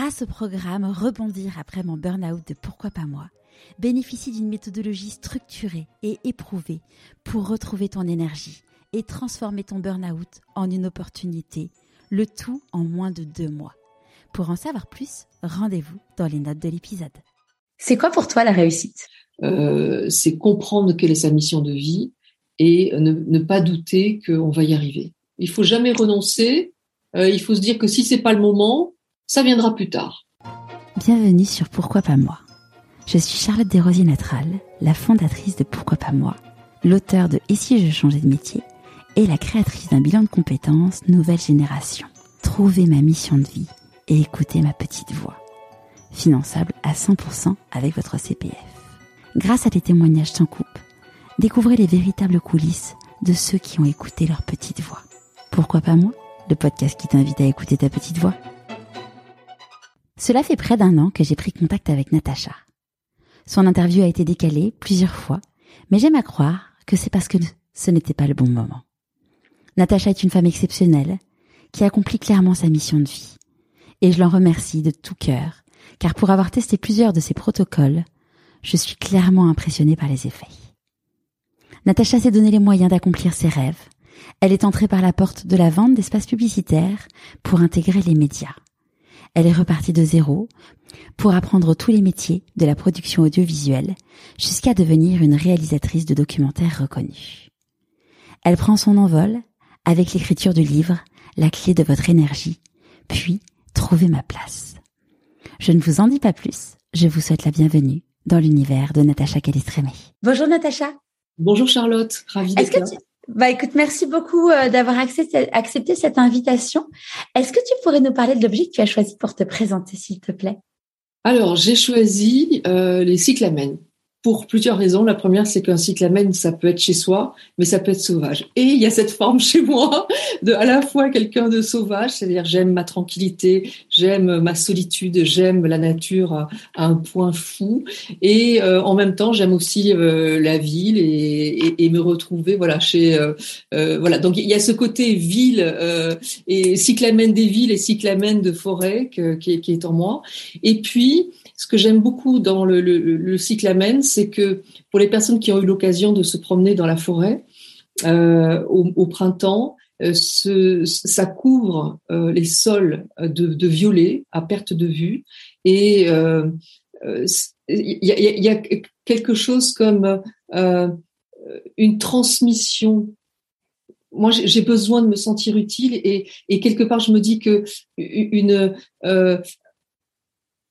grâce au programme Rebondir après mon burn-out de Pourquoi pas moi, bénéficie d'une méthodologie structurée et éprouvée pour retrouver ton énergie et transformer ton burn-out en une opportunité, le tout en moins de deux mois. Pour en savoir plus, rendez-vous dans les notes de l'épisode. C'est quoi pour toi la réussite? Euh, C'est comprendre quelle est sa mission de vie et ne, pas douter qu'on va y arriver. Il faut jamais renoncer. Euh, il faut se dire que si c'est pas le moment, ça viendra plus tard. Bienvenue sur Pourquoi pas moi. Je suis Charlotte Desrosiers Natral, la fondatrice de Pourquoi pas moi, l'auteur de Et si je changeais de métier et la créatrice d'un bilan de compétences Nouvelle Génération. Trouvez ma mission de vie et écoutez ma petite voix. Finançable à 100% avec votre CPF. Grâce à des témoignages sans coupe, découvrez les véritables coulisses de ceux qui ont écouté leur petite voix. Pourquoi pas moi Le podcast qui t'invite à écouter ta petite voix. Cela fait près d'un an que j'ai pris contact avec Natacha. Son interview a été décalée plusieurs fois, mais j'aime à croire que c'est parce que ce n'était pas le bon moment. Natacha est une femme exceptionnelle qui accomplit clairement sa mission de vie. Et je l'en remercie de tout cœur, car pour avoir testé plusieurs de ses protocoles, je suis clairement impressionnée par les effets. Natacha s'est donné les moyens d'accomplir ses rêves. Elle est entrée par la porte de la vente d'espaces publicitaires pour intégrer les médias. Elle est repartie de zéro pour apprendre tous les métiers de la production audiovisuelle jusqu'à devenir une réalisatrice de documentaires reconnue. Elle prend son envol avec l'écriture du livre La clé de votre énergie, puis Trouver ma place. Je ne vous en dis pas plus, je vous souhaite la bienvenue dans l'univers de Natacha Calistrémé. Bonjour Natacha. Bonjour Charlotte, ravie d'être là. Bah écoute, merci beaucoup euh, d'avoir accepté, cette invitation. Est-ce que tu pourrais nous parler de l'objet que tu as choisi pour te présenter, s'il te plaît? Alors, j'ai choisi euh, les cyclamènes pour plusieurs raisons. La première, c'est qu'un cyclamen, ça peut être chez soi, mais ça peut être sauvage. Et il y a cette forme chez moi de à la fois quelqu'un de sauvage, c'est-à-dire j'aime ma tranquillité, j'aime ma solitude, j'aime la nature à, un point fou, et euh, en même temps, j'aime aussi euh, la ville et, et, me retrouver, voilà, chez, euh, voilà. Donc il y a ce côté ville et cyclamen des villes et cyclamen de forêt qui, qui est en moi. Et puis ce que j'aime beaucoup dans le, le, le cyclamen, c'est que pour les personnes qui ont eu l'occasion de se promener dans la forêt euh, au, printemps, euh, ce, ça couvre euh, les sols de, de, violet à perte de vue et il y a, quelque chose comme une transmission moi, j'ai besoin de me sentir utile et, quelque part, je me dis que une euh,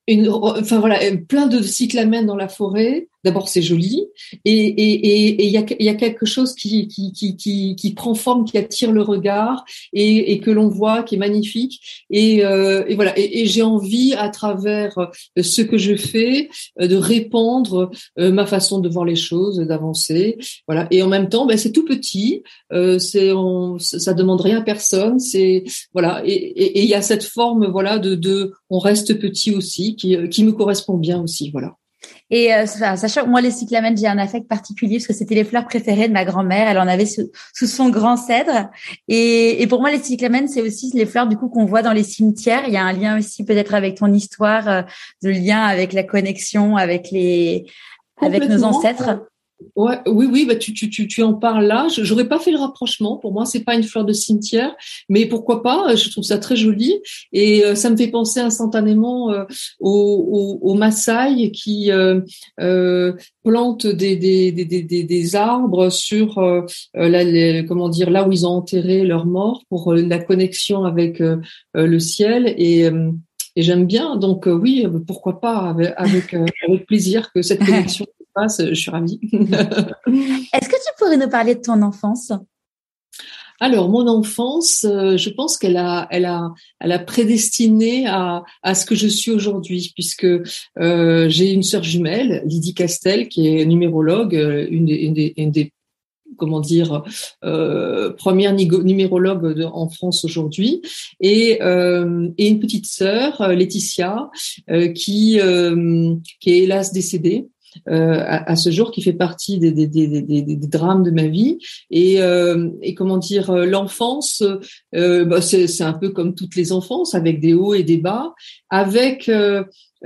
enfin voilà, plein de cyclamènes dans la forêt. D'abord, c'est joli, et et il y, a, y a quelque chose qui qui, qui qui qui prend forme, qui attire le regard et, et que l'on voit, qui est magnifique. Et, euh, et voilà, et, j'ai envie à travers euh, ce que je fais euh, de répandre ma façon de voir les choses, d'avancer. Voilà, et en même temps, ben, c'est tout petit, euh, c'est on, ça demande rien à personne. C'est voilà, et il y a cette forme voilà de de on reste petit aussi qui qui me correspond bien aussi. Voilà. Et euh, sachant que moi, les cyclamènes, j'ai un affect particulier parce que c'était les fleurs préférées de ma grand-mère. Elle en avait sous, son grand cèdre. Et, et, pour moi, les cyclamènes, c'est aussi les fleurs du coup qu'on voit dans les cimetières. Il y a un lien aussi peut-être avec ton histoire, euh, de lien avec la connexion avec les avec nos ancêtres. Ouais, oui, oui, bah tu, tu, tu, tu en parles là. J'aurais pas fait le rapprochement. Pour moi, c'est pas une fleur de cimetière, mais pourquoi pas Je trouve ça très joli et euh, ça me fait penser instantanément euh, aux, aux, Maasai qui euh, euh plantent des, des, des, des, des arbres sur la, comment dire là où ils ont enterré leurs morts pour la connexion avec le ciel et et j'aime bien. Donc oui, pourquoi pas avec, avec, avec plaisir que cette connexion je suis ravie. Est-ce que tu pourrais nous parler de ton enfance? Alors, mon enfance, euh, je pense qu'elle a, elle a, elle a prédestiné à, à ce que je suis aujourd'hui, puisque euh, j'ai une sœur jumelle, Lydie Castel, qui est numérologue, euh, une des, une des, une des comment dire euh, première numérologue en France aujourd'hui. Et, euh, et une petite sœur Laetitia qui qui est hélas décédée euh, à, ce jour qui fait partie des, des, des, des drames de ma vie. Et, euh, et comment dire, l'enfance, bah c'est un peu comme toutes les enfances, avec des hauts et des bas, avec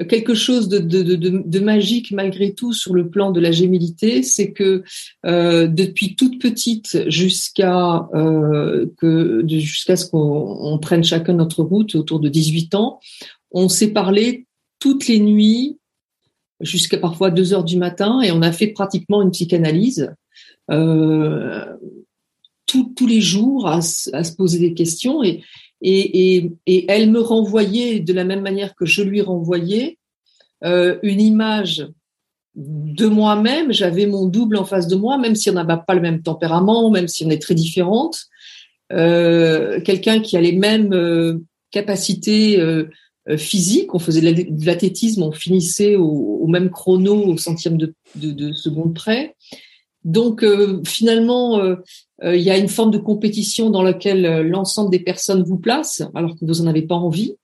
quelque chose de, de, de, de, magique malgré tout sur le plan de la gémilité, c'est que euh, depuis toute petite jusqu'à euh, que jusqu'à ce qu'on prenne chacun notre route autour de 18 ans, on s'est parlé toutes les nuits jusqu'à parfois 2 heures du matin et on a fait pratiquement une psychanalyse euh, tous les jours à, se poser des questions et, et, et, elle me renvoyait de la même manière que je lui renvoyais euh, une image de moi-même. J'avais mon double en face de moi, même si on n'a pas le même tempérament, même si on est très différentes. Euh, Quelqu'un qui a les mêmes capacités euh, euh, physiques. On faisait de l'athlétisme, on finissait au, même chrono, au centième de, de, de seconde près. Donc finalement, euh, il y a une forme de compétition dans laquelle euh, l'ensemble des personnes vous place, alors que vous n'en avez pas envie,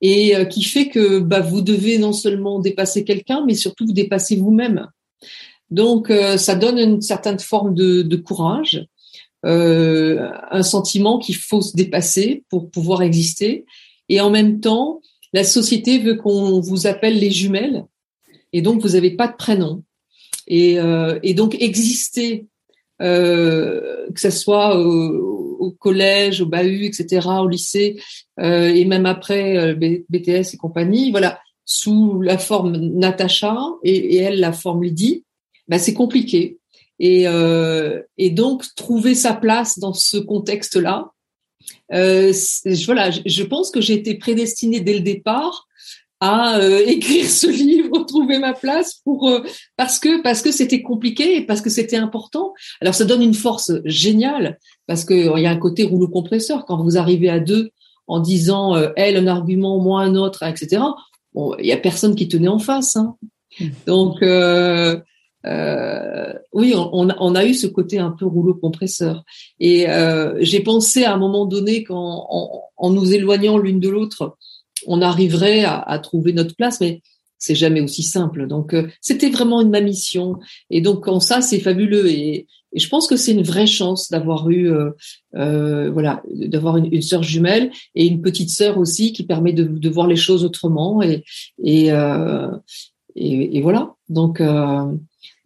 et euh, qui fait que bah, vous devez non seulement dépasser quelqu'un, mais surtout vous dépasser vous-même. Donc, ça donne une certaine forme de, de courage, euh, un sentiment qu'il faut se dépasser pour pouvoir exister. Et en même temps, la société veut qu'on vous appelle les jumelles, et donc vous n'avez pas de prénom. Et, euh, donc exister euh, que ce soit au, collège, au bahut, etc., au lycée, euh, et même après BTS et compagnie, voilà, sous la forme Natacha et, elle la forme Lydie, bah, c'est compliqué. Et donc trouver sa place dans ce contexte-là, euh, voilà, je pense que j'ai été prédestinée dès le départ à euh, écrire ce livre, trouver ma place pour euh, parce que parce que c'était compliqué et parce que c'était important. Alors ça donne une force géniale parce que il y a un côté rouleau compresseur quand vous arrivez à deux en disant elle un argument moi un autre etc. Bon, il y a personne qui tenait en face. Hein. Mmh. Donc euh, oui, on, on, a eu ce côté un peu rouleau compresseur. Et j'ai pensé à un moment donné qu'en en, en nous éloignant l'une de l'autre, on arriverait à, trouver notre place, mais c'est jamais aussi simple. Donc euh, c'était vraiment une ma mission. Et donc en ça c'est fabuleux et, je pense que c'est une vraie chance d'avoir eu euh, euh, voilà d'avoir une, sœur jumelle et une petite sœur aussi qui permet de, voir les choses autrement et et, et, et voilà. Donc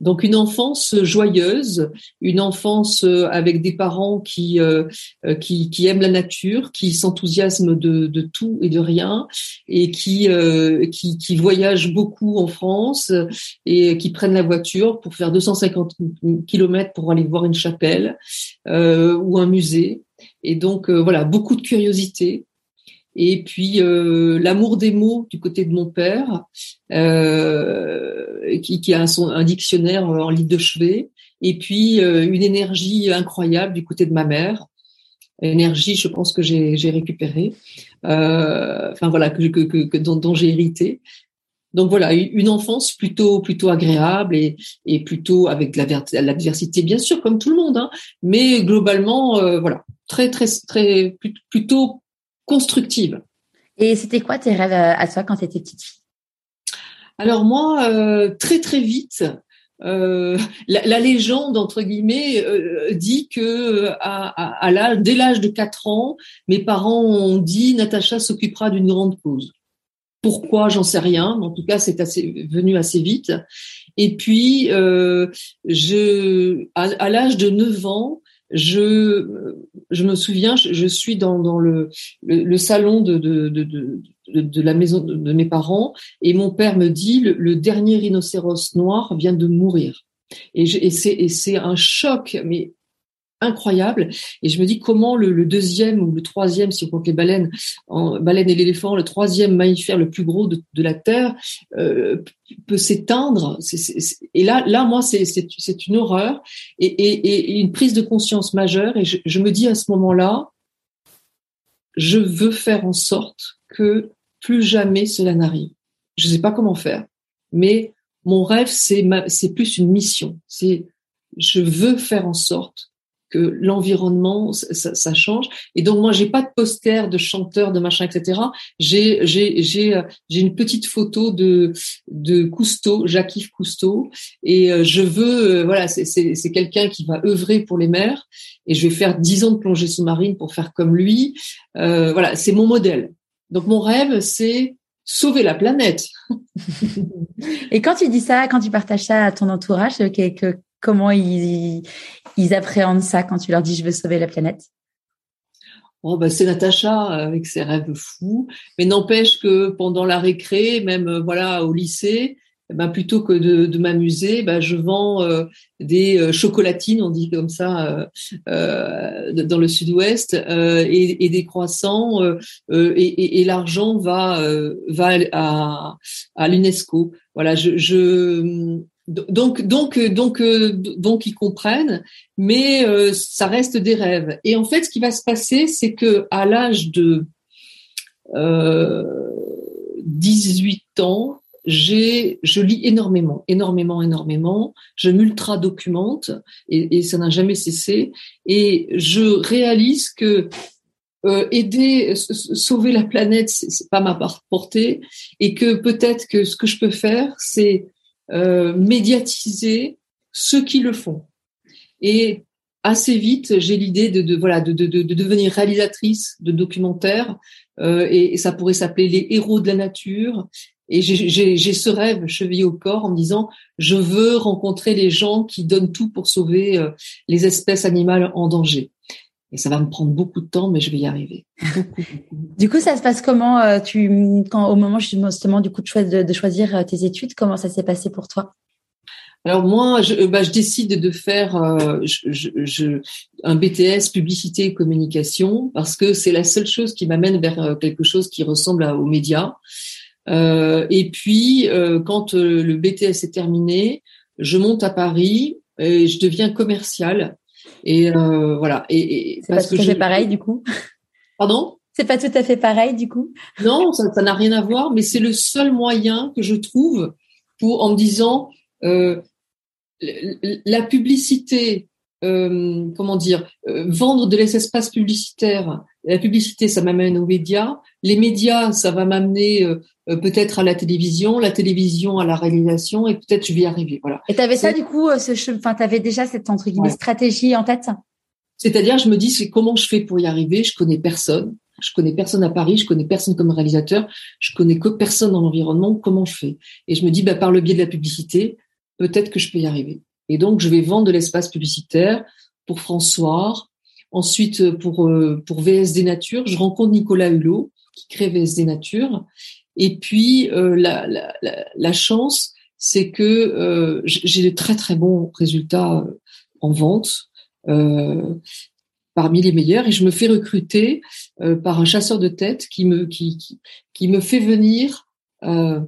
donc une enfance joyeuse, une enfance euh, avec des parents qui euh, euh, qui, qui, aiment la nature, qui s'enthousiasment de, de, tout et de rien, et qui, qui, qui voyagent beaucoup en France et qui prennent la voiture pour faire 250 kilomètres pour aller voir une chapelle ou un musée. Et donc voilà, beaucoup de curiosité, et puis euh, l'amour des mots du côté de mon père, euh, qui, qui, a un, un, dictionnaire en livre de chevet, et puis euh, une énergie incroyable du côté de ma mère, énergie, je pense que j'ai récupérée, euh, enfin voilà, que, que, que dont, dont j'ai hérité. Donc voilà, une enfance plutôt plutôt agréable et, et plutôt avec l'adversité bien sûr comme tout le monde, hein, mais globalement euh, voilà très très très plutôt constructive. Et c'était quoi tes rêves à toi quand tu étais petite fille? Alors moi, euh, très très vite, euh, la, légende entre guillemets euh, dit que à, dès l'âge de 4 ans, mes parents ont dit Natacha s'occupera d'une grande cause. Pourquoi? J'en sais rien. En tout cas, c'est assez venu assez vite. Et puis, je, à, à l'âge de 9 ans, je, je me souviens, je, suis dans, le, salon de la maison de, mes parents et mon père me dit le, dernier rhinocéros noir vient de mourir. Et, et c'est un choc, mais incroyable. Et je me dis comment le, deuxième ou le troisième, si on compte les baleines, en, baleine et l'éléphant, le troisième mammifère le plus gros de, de la Terre euh, peut s'éteindre. Et là, là, moi, c'est une horreur et, et, et, une prise de conscience majeure. Et je, je me dis à ce moment-là, je veux faire en sorte que plus jamais cela n'arrive. Je ne sais pas comment faire, mais mon rêve, c'est plus une mission. C'est je veux faire en sorte que l'environnement ça, ça, change. Et donc moi j'ai pas de poster de chanteur de machin etc. J'ai j'ai j'ai j'ai une petite photo de de Cousteau, Jacques-Yves Cousteau, et euh, je veux euh, voilà c'est c'est c'est quelqu'un qui va œuvrer pour les mers et je vais faire dix ans de plongée sous-marine pour faire comme lui. Euh, voilà c'est mon modèle. Donc mon rêve c'est sauver la planète. et quand tu dis ça, quand tu partages ça à ton entourage, que, que, comment ils, appréhendent ça quand tu leur dis je veux sauver la planète? Oh bah c'est Natacha avec ses rêves fous, mais n'empêche que pendant la récré, même euh, voilà au lycée, ben, plutôt que de, m'amuser, ben, je vends euh, des euh, chocolatines, on dit comme ça, dans le sud-ouest, et, des croissants, et, l'argent va va à, à l'UNESCO. Voilà, je donc, donc, donc, donc, ils comprennent, mais ça reste des rêves. Et en fait, ce qui va se passer, c'est que à l'âge de euh, 18 ans, j'ai, je lis énormément, énormément, énormément. Je m'ultra documente et, et ça n'a jamais cessé. Et je réalise que euh, aider, sauver la planète, c'est pas ma portée, et que peut-être que ce que je peux faire, c'est euh, médiatiser ceux qui le font. Et assez vite, j'ai l'idée de, de, voilà de, de, de, devenir réalisatrice de documentaires euh, et, ça pourrait s'appeler les héros de la nature. Et j'ai ce rêve chevillé au corps en me disant je veux rencontrer les gens qui donnent tout pour sauver euh, les espèces animales en danger. Et ça va me prendre beaucoup de temps, mais je vais y arriver. du coup, ça se passe comment euh, tu, quand, au moment justement du coup de, de, choisir euh, tes études, comment ça s'est passé pour toi? Alors moi, je, bah, je, décide de faire euh, je, je, un BTS publicité et communication parce que c'est la seule chose qui m'amène vers quelque chose qui ressemble à, aux médias. Euh, et puis, euh, quand le BTS est terminé, je monte à Paris et je deviens commercial et euh, voilà. Et, et c'est pas tout à fait pareil du coup. Pardon? C'est pas tout à fait pareil du coup. Non, ça n'a rien à voir, mais c'est le seul moyen que je trouve pour en me disant euh, la publicité. Euh, comment dire, vendre de l'espace publicitaire. La publicité, ça m'amène aux médias. Les médias, ça va m'amener euh, euh, peut-être à la télévision, la télévision à la réalisation, et peut-être je vais y arriver. Voilà. Et tu avais ça du coup, euh, ce, enfin, tu avais déjà cette entre guillemets stratégie en tête? C'est-à-dire, je me dis, c'est comment je fais pour y arriver? Je connais personne. Je connais personne à Paris, je connais personne comme réalisateur, je connais que personne dans l'environnement. Comment je fais? Et je me dis, bah, par le biais de la publicité, peut-être que je peux y arriver. Et donc, je vais vendre de l'espace publicitaire pour François. Ensuite, pour pour VSD Nature, je rencontre Nicolas Hulot qui crée VSD Nature et puis euh, la, la, la, chance, c'est que euh, j'ai de très très bons résultats euh, en vente, euh, parmi les meilleurs, et je me fais recruter euh, par un chasseur de tête qui me qui, qui, me fait venir. Euh,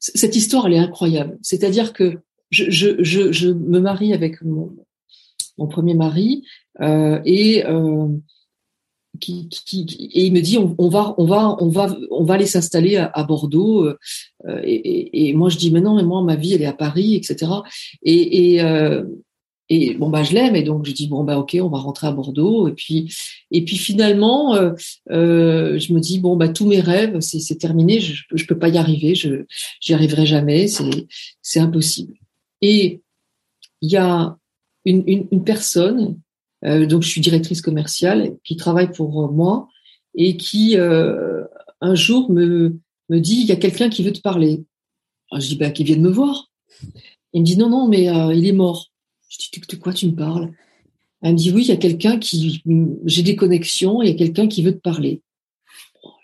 cette histoire, elle est incroyable. C'est-à-dire que je, je, je, je, me marie avec mon, mon premier mari et qui, qui, et il me dit on, va on va on va on va aller s'installer à, Bordeaux euh, et, et, moi je dis mais non mais moi ma vie elle est à Paris etc et et, euh, et bon bah je l'aime et donc je dis bon bah ok on va rentrer à Bordeaux. Et puis et puis finalement euh, euh je me dis bon bah tous mes rêves c'est terminé je je peux pas y arriver je j'y arriverai jamais c'est c'est impossible. Et il y a une, une, une personne euh, donc, je suis directrice commerciale qui travaille pour euh, moi et qui euh, un jour me me dit il y a quelqu'un qui veut te parler. Alors, je dis bah qui vient de me voir. Il me dit non non mais il est mort. Je dis de quoi tu me parles? Elle me dit oui il y a quelqu'un qui j'ai des connexions il y a quelqu'un qui veut te parler.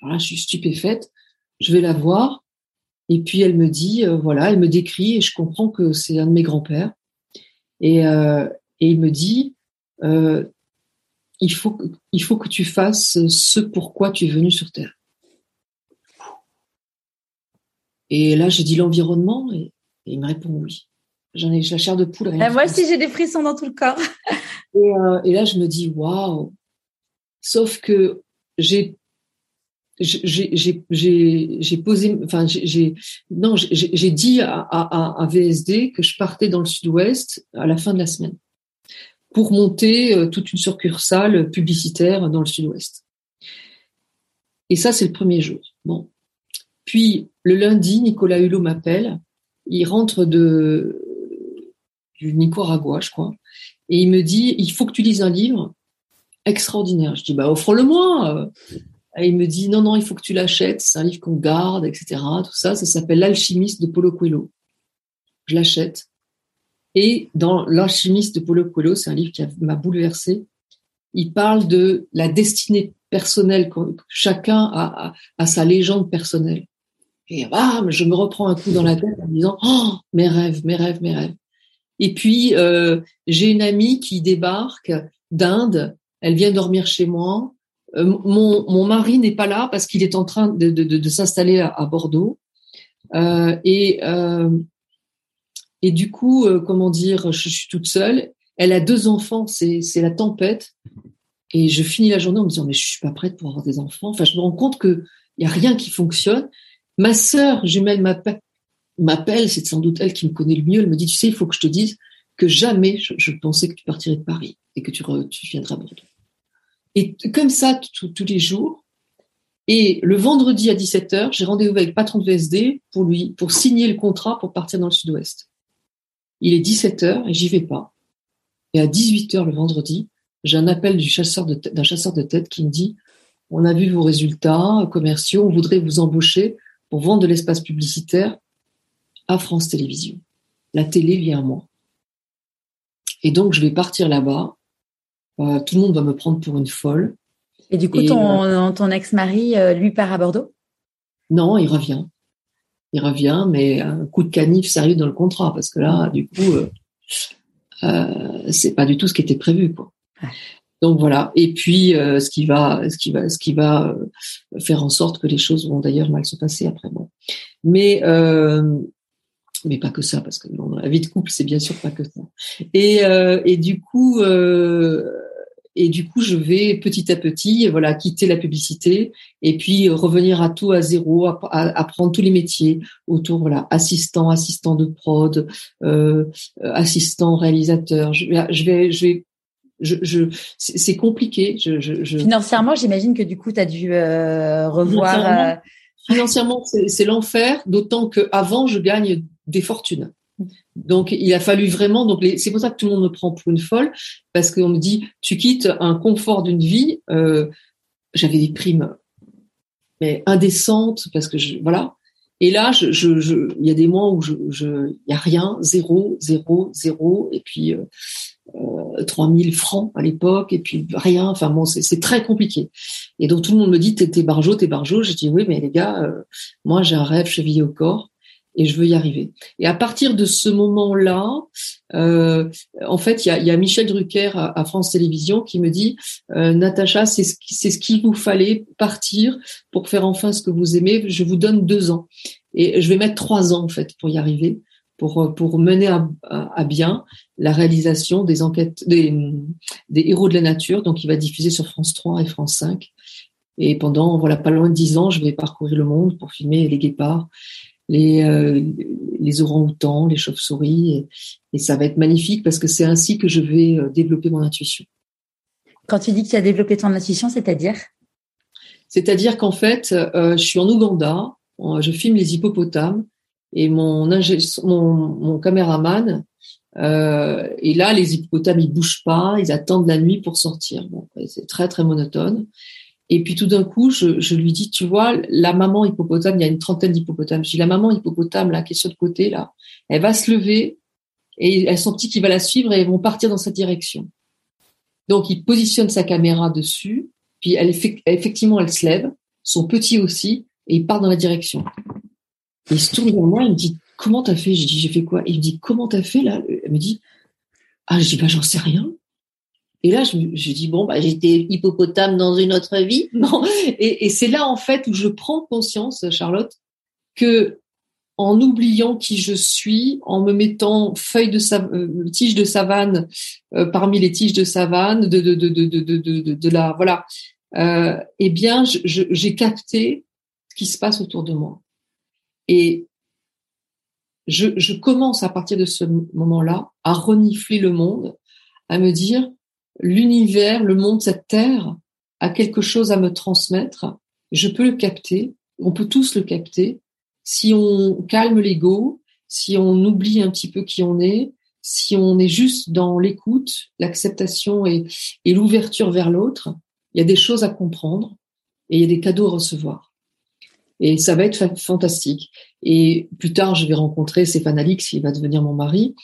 Alors je suis stupéfaite. Je vais la voir et puis elle me dit voilà elle me décrit et je comprends que c'est un de mes grands-pères et et il me dit euh, il faut il faut que tu fasses ce pourquoi tu es venu sur Terre. Et là, j'ai dit l'environnement et, il me répond oui. J'en ai la chair de poule. Ah, moi aussi, j'ai des frissons dans tout le corps. et, euh, et, là, je me dis waouh. Sauf que j'ai j'ai posé, enfin j'ai non j'ai dit à, à, à VSD que je partais dans le Sud-Ouest à la fin de la semaine pour monter toute une succursale publicitaire dans le sud-ouest. Et ça, c'est le premier jour. Bon. Puis, le lundi, Nicolas Hulot m'appelle. Il rentre de, du Nicaragua, je crois. Et il me dit, il faut que tu lises un livre extraordinaire. Je dis, bah, offre-le-moi. Et il me dit, non, non, il faut que tu l'achètes. C'est un livre qu'on garde, etc. Tout ça, ça s'appelle L'alchimiste de Paulo Coelho. Je l'achète. Et dans L'alchimiste de Paulo Coelho, c'est un livre qui m'a bouleversé. Il parle de la destinée personnelle. Chacun a, a, sa légende personnelle. Et bam, je me reprends un coup dans la tête en me disant, oh, mes rêves, mes rêves, mes rêves. Et puis, euh, j'ai une amie qui débarque d'Inde. Elle vient dormir chez moi. Euh, mon, mon, mari n'est pas là parce qu'il est en train de, de, s'installer à, Bordeaux. Euh, et, et du coup, euh, comment dire, je, suis toute seule. Elle a deux enfants, c'est la tempête. Et je finis la journée en me disant, mais je suis pas prête pour avoir des enfants. Enfin, je me rends compte que il y a rien qui fonctionne. Ma sœur jumelle m'appelle, c'est sans doute elle qui me connaît le mieux. Elle me dit, tu sais, il faut que je te dise que jamais je, pensais que tu partirais de Paris et que tu, tu viendrais à Bordeaux. Et comme ça, tous les jours. Et le vendredi à 17h, j'ai rendez-vous avec le patron de VSD pour lui, pour signer le contrat pour partir dans le sud-ouest. Il est 17h et j'y vais pas. Et à 18h le vendredi, j'ai un appel du chasseur d'un chasseur de tête qui me dit, on a vu vos résultats commerciaux, on voudrait vous embaucher pour vendre de l'espace publicitaire à France Télévisions. La télé vient à moi. Et donc, je vais partir là-bas. Euh, tout le monde va me prendre pour une folle. Et du coup, ton, euh, ton ex-mari, euh, lui, part à Bordeaux? Non, il revient. Il revient, mais un coup de canif sérieux dans le contrat, parce que là, du coup, euh, c'est pas du tout ce qui était prévu, quoi. Donc voilà. Et puis, ce qui va, ce qui va, ce qui va faire en sorte que les choses vont d'ailleurs mal se passer après. Bon. Mais mais pas que ça, parce que la vie de couple, c'est bien sûr pas que ça. Et, euh, et du coup, euh, et du coup, je vais petit à petit, voilà, quitter la publicité et puis revenir à tout à zéro, apprendre tous les métiers autour, voilà, assistant, assistant de prod, euh, assistant réalisateur. Je vais, je vais, je vais je, je c'est compliqué. Je, je, Financièrement, j'imagine que du coup, tu as dû euh, revoir. Euh, Financièrement, c'est l'enfer, d'autant que avant, je gagne des fortunes. Donc, il a fallu vraiment. Donc, c'est pour ça que tout le monde me prend pour une folle, parce qu'on me dit, tu quittes un confort d'une vie. Euh, J'avais des primes, mais indécentes, parce que je, voilà. Et là, je, je, je, il y a des mois où je, je, il y a rien, zéro, zéro, zéro, et puis euh, euh, 3000 francs à l'époque, et puis rien. Enfin bon, c'est très compliqué. Et donc tout le monde me dit, t'es barjo, t'es barjo. Je dis oui, mais les gars, euh, moi j'ai un rêve chevillé au corps et je veux y arriver. Et à partir de ce moment-là, euh, en fait, il y a, y a, Michel Drucker à, France Télévisions qui me dit, euh, Natacha, c'est ce, c'est ce qu'il vous fallait partir pour faire enfin ce que vous aimez. Je vous donne deux ans et je vais mettre trois ans en fait pour y arriver, pour pour mener à, à, bien la réalisation des enquêtes des, des héros de la nature. Donc, il va diffuser sur France 3 et France 5. Et pendant voilà pas loin de dix ans, je vais parcourir le monde pour filmer les guépards les, euh, les orang-outans, les chauves-souris. Et, ça va être magnifique parce que c'est ainsi que je vais euh, développer mon intuition. Quand tu dis que tu as développé ton intuition, c'est-à-dire? C'est-à-dire qu'en fait, euh, je suis en Ouganda, je filme les hippopotames et mon, mon, mon caméraman, euh, et là, les hippopotames, ils bougent pas, ils attendent la nuit pour sortir. Bon, c'est très très monotone. Et puis tout d'un coup, je, je, lui dis, tu vois, la maman hippopotame, il y a une trentaine d'hippopotames. Je dis, la maman hippopotame, là, qui est sur le côté, là, elle va se lever et elle son petit qui va la suivre et ils vont partir dans cette direction. Donc, il positionne sa caméra dessus, puis elle, effectivement, elle se lève, son petit aussi, et il part dans la direction. il se tourne vers moi, il me dit, comment t'as fait? Je dis, j'ai fait quoi? il me dit, comment t'as fait, là? Elle me dit, ah, je dis, bah, j'en sais rien. Et là, je, je dis bon, bah, j'étais hippopotame dans une autre vie. Non. Et, c'est là en fait où je prends conscience, Charlotte, que en oubliant qui je suis, en me mettant feuille de euh, tige de savane euh, parmi les tiges de savane, de de de de de de, de, la voilà, euh, eh bien, j'ai capté ce qui se passe autour de moi. Et je, je commence à partir de ce moment-là à renifler le monde à me dire l'univers, le monde, cette terre a quelque chose à me transmettre. Je peux le capter. On peut tous le capter. Si on calme l'ego, si on oublie un petit peu qui on est, si on est juste dans l'écoute, l'acceptation et, l'ouverture vers l'autre, il y a des choses à comprendre et il y a des cadeaux à recevoir. Et ça va être fantastique. Et plus tard, je vais rencontrer Stéphane Alix, qui va devenir mon mari,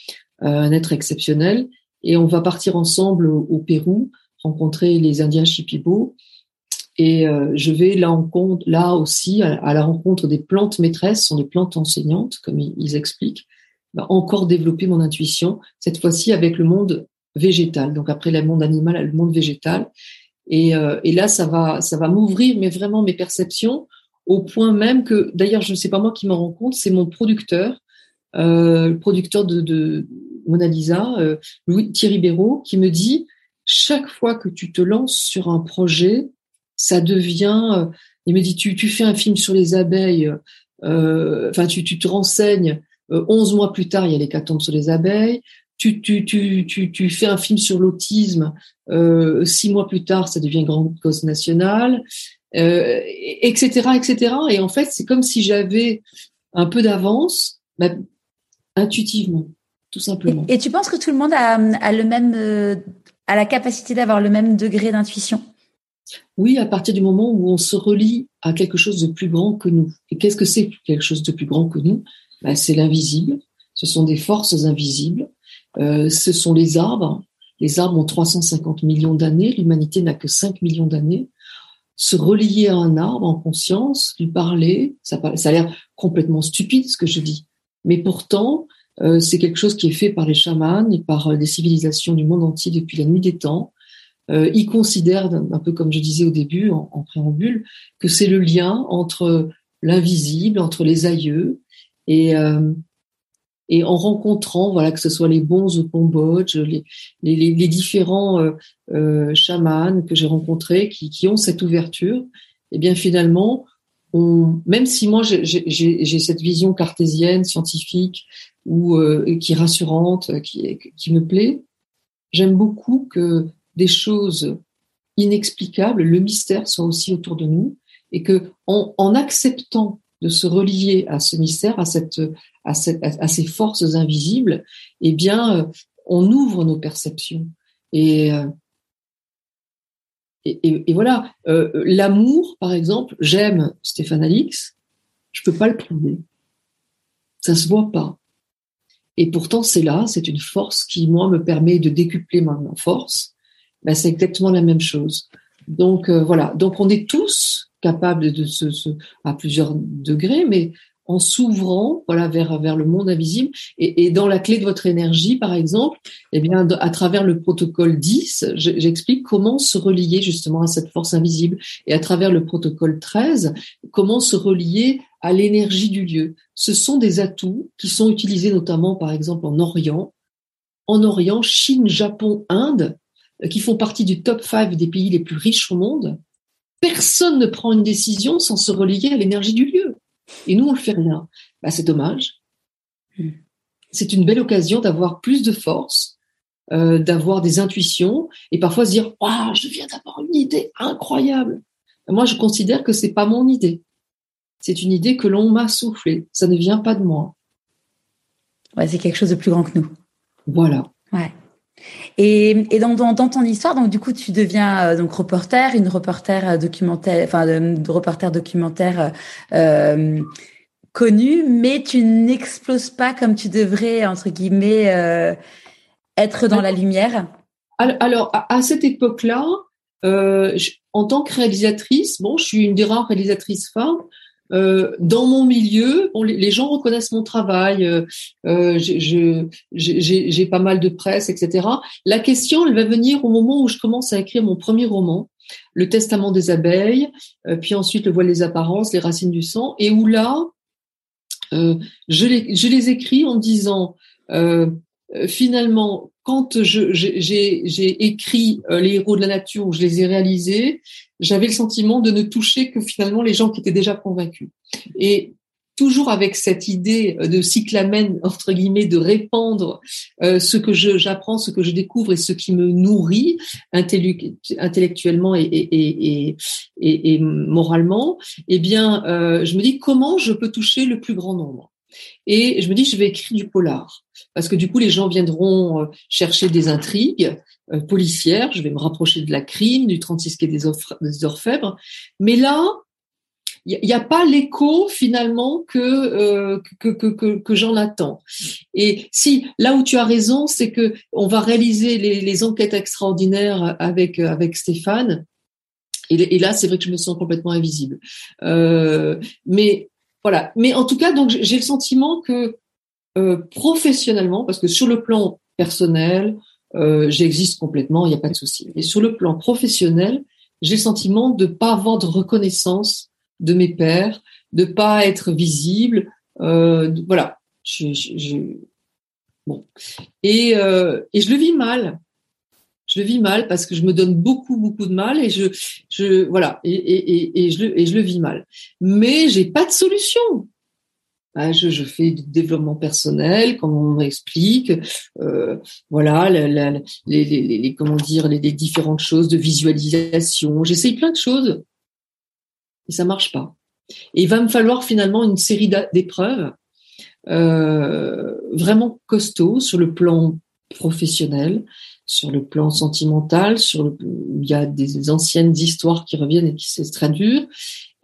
euh, un être exceptionnel. Et on va partir ensemble au, Pérou, rencontrer les Indiens Shipibo. Et euh, je vais là, aussi à, la rencontre des plantes maîtresses, sont des plantes enseignantes, comme ils, expliquent, bah, encore développer mon intuition, cette fois-ci avec le monde végétal. Donc après le monde animal, le monde végétal. Et, euh, là, ça va, ça va m'ouvrir, mais vraiment mes perceptions au point même que, d'ailleurs, je ne sais pas moi qui m'en rends compte, c'est mon producteur, euh, le producteur de, de Mona Lisa, euh, Louis Thierry Béraud, qui me dit chaque fois que tu te lances sur un projet, ça devient. Euh, il me dit tu, tu fais un film sur les abeilles, euh, enfin tu, tu te renseignes. Euh, onze mois plus tard, il y a l'hécatombe sur les abeilles. Tu, tu, tu, tu, tu fais un film sur l'autisme. six mois plus tard, ça devient grande cause nationale euh, etc., etc. Et en fait, c'est comme si j'avais un peu d'avance, bah, intuitivement, tout simplement. Et, tu penses que tout le monde a, a le même, euh, a la capacité d'avoir le même degré d'intuition? Oui, à partir du moment où on se relie à quelque chose de plus grand que nous. Et qu'est-ce que c'est quelque chose de plus grand que nous? Bah, C'est l'invisible. Ce sont des forces invisibles. Euh, ce sont les arbres. Les arbres ont 350 millions d'années. L'humanité n'a que 5 millions d'années se relier à un arbre en conscience, lui parler, ça, ça a l'air complètement stupide ce que je dis, mais pourtant c'est quelque chose qui est fait par les chamans et par euh, les civilisations du monde entier depuis la nuit des temps. Euh, ils considèrent, un peu comme je disais au début, en, préambule, que c'est le lien entre l'invisible, entre les aïeux, et, euh, et en rencontrant, voilà, que ce soit les bons au Cambodge, les, les, les différents euh, euh, chamans que j'ai rencontrés qui, qui, ont cette ouverture, et eh bien finalement, on, même si moi j'ai cette vision cartésienne, scientifique, ou euh, qui est rassurante, qui, qui me plaît, j'aime beaucoup que des choses inexplicables, le mystère soit aussi autour de nous, et que en, en acceptant de se relier à ce mystère, à cette, à, cette, à ces forces invisibles, eh bien, euh, on ouvre nos perceptions. Et, euh, et, et, voilà, euh, l'amour, par exemple, j'aime Stéphane Alix, je peux pas le prouver. Ça se voit pas. Et pourtant, c'est là, c'est une force qui, moi, me permet de décupler ma, force. Ben, c'est exactement la même chose. Donc, voilà. Donc, on est tous capable de se, à plusieurs degrés, mais en s'ouvrant voilà vers vers le monde invisible et, et, dans la clé de votre énergie par exemple eh bien à travers le protocole 10 j'explique comment se relier justement à cette force invisible et à travers le protocole 13 comment se relier à l'énergie du lieu ce sont des atouts qui sont utilisés notamment par exemple en Orient en Orient Chine Japon Inde qui font partie du top 5 des pays les plus riches au monde personne ne prend une décision sans se relier à l'énergie du lieu. Et nous, on le fait rien. Bah, c'est dommage. C'est une belle occasion d'avoir plus de force, euh, d'avoir des intuitions et parfois se dire waouh, je viens d'avoir une idée incroyable. Moi, je considère que c'est pas mon idée. C'est une idée que l'on m'a soufflée. Ça ne vient pas de moi. Ouais, c'est quelque chose de plus grand que nous. Voilà. Ouais. Et, et dans, dans, ton histoire, donc du coup, tu deviens euh, donc reporter, une reporter euh, documentaire, enfin de, reporter documentaire euh, connue, mais tu n'exploses pas comme tu devrais entre guillemets euh, être dans la lumière. Alors à, cette époque-là, en tant que réalisatrice, bon, je suis une des rares réalisatrices femmes. Euh, dans mon milieu, bon, les, gens reconnaissent mon travail, euh, euh j'ai pas mal de presse, etc. La question, elle va venir au moment où je commence à écrire mon premier roman, Le Testament des abeilles, euh, puis ensuite Le voile des apparences, Les racines du sang, et où là, euh, je, les, je les écris en disant, finalement, quand j'ai écrit les héros de la nature, où je les ai réalisés, j'avais le sentiment de ne toucher que finalement les gens qui étaient déjà convaincus. Et toujours avec cette idée de cyclamen entre guillemets de répandre euh, ce que j'apprends, ce que je découvre et ce qui me nourrit intellectuellement et, et, et, et, moralement. Eh bien, euh, je me dis comment je peux toucher le plus grand nombre? Et je me dis, je vais écrire du polar. Parce que du coup, les gens viendront euh, chercher des intrigues euh, policières. Je vais me rapprocher de la crime, du 36 quai des, des orfèvres. Mais là, il n'y a, pas l'écho finalement que, euh, que, que, que, j'en attends. Et si là où tu as raison, c'est que on va réaliser les, enquêtes extraordinaires avec avec Stéphane. Et, là, c'est vrai que je me sens complètement invisible. Mais voilà. Mais en tout cas, donc j'ai le sentiment que euh, professionnellement, parce que sur le plan personnel, euh, j'existe complètement, il n'y a pas de souci. Mais sur le plan professionnel, j'ai le sentiment de pas avoir de reconnaissance de mes pairs, de pas être visible. Euh, voilà. Bon. Et, et je le vis mal je le vis mal parce que je me donne beaucoup beaucoup de mal et je je voilà et, et, et, je le vis mal mais j'ai pas de solution ah, je, je, fais du développement personnel, comme on m'explique, euh, voilà, les, les, les différentes choses de visualisation. J'essaye plein de choses, et ça marche pas. Et il va me falloir finalement une série d'épreuves euh, vraiment costauds sur le plan professionnel, sur le plan sentimental, sur le, il y a des anciennes histoires qui reviennent et qui très dur.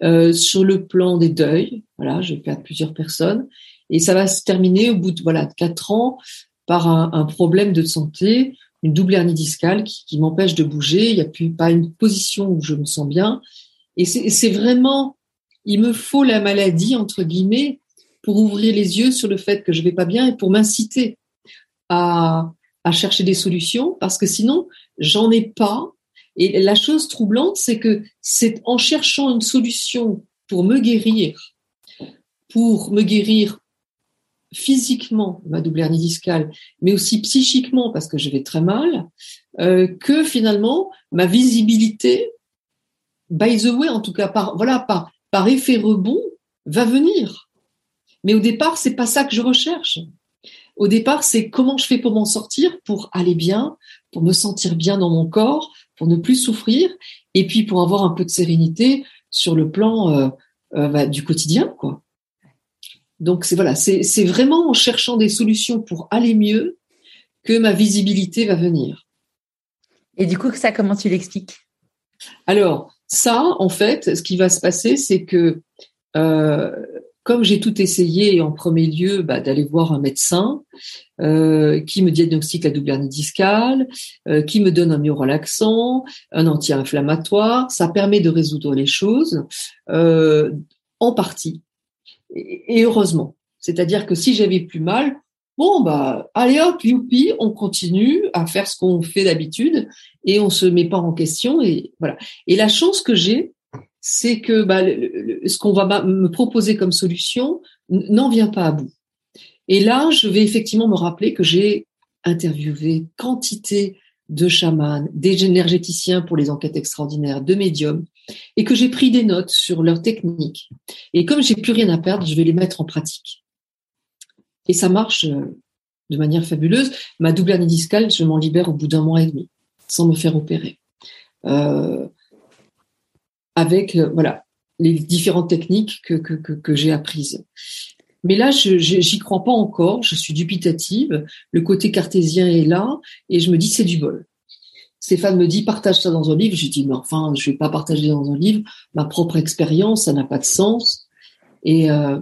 Euh, sur le plan des deuils, voilà, j'ai fait à plusieurs personnes, et ça va se terminer au bout de voilà quatre ans par un, un, problème de santé, une double hernie discale qui, qui m'empêche de bouger. Il n'y a plus pas une position où je me sens bien, et c'est vraiment, il me faut la maladie entre guillemets pour ouvrir les yeux sur le fait que je vais pas bien et pour m'inciter à à chercher des solutions parce que sinon, j'en ai pas. Et la chose troublante, c'est que c'est en cherchant une solution pour me guérir, pour me guérir physiquement, ma double hernie discale, mais aussi psychiquement parce que je vais très mal, euh, que finalement ma visibilité, by the way, en tout cas par voilà par par effet rebond, va venir. Mais au départ, c'est pas ça que je recherche. Au départ, c'est comment je fais pour m'en sortir, pour aller bien, pour me sentir bien dans mon corps, pour ne plus souffrir, et puis pour avoir un peu de sérénité sur le plan euh, euh, bah, du quotidien, quoi. Donc c'est voilà, c'est vraiment en cherchant des solutions pour aller mieux que ma visibilité va venir. Et du coup, ça, comment tu l'expliques? Alors ça, en fait, ce qui va se passer, c'est que euh, comme j'ai tout essayé, en premier lieu, bah, d'aller voir un médecin euh, qui me diagnostique la double hernie discale, euh, qui me donne un myorelaxant, un anti-inflammatoire, ça permet de résoudre les choses euh, en partie. Et, heureusement. C'est-à-dire que si j'avais plus mal, bon bah allez hop, youpi, on continue à faire ce qu'on fait d'habitude et on se met pas en question et voilà. Et la chance que j'ai, c'est que bah, ce qu'on va me proposer comme solution n'en vient pas à bout. Et là, je vais effectivement me rappeler que j'ai interviewé quantité de chamans, des énergéticiens pour les enquêtes extraordinaires, de médiums, et que j'ai pris des notes sur leurs techniques. Et comme j'ai plus rien à perdre, je vais les mettre en pratique. Et ça marche euh, de manière fabuleuse. Ma double hernie discale, je m'en libère au bout d'un mois et demi, sans me faire opérer. Euh, avec euh, voilà les différentes techniques que, que, que, j'ai apprises. Mais là, je j'y crois pas encore. Je suis dubitative. Le côté cartésien est là, et je me dis c'est du bol. Stéphane me dit partage ça dans un livre. J'ai dit mais enfin je vais pas partager dans un livre ma propre expérience, ça n'a pas de sens. Et euh,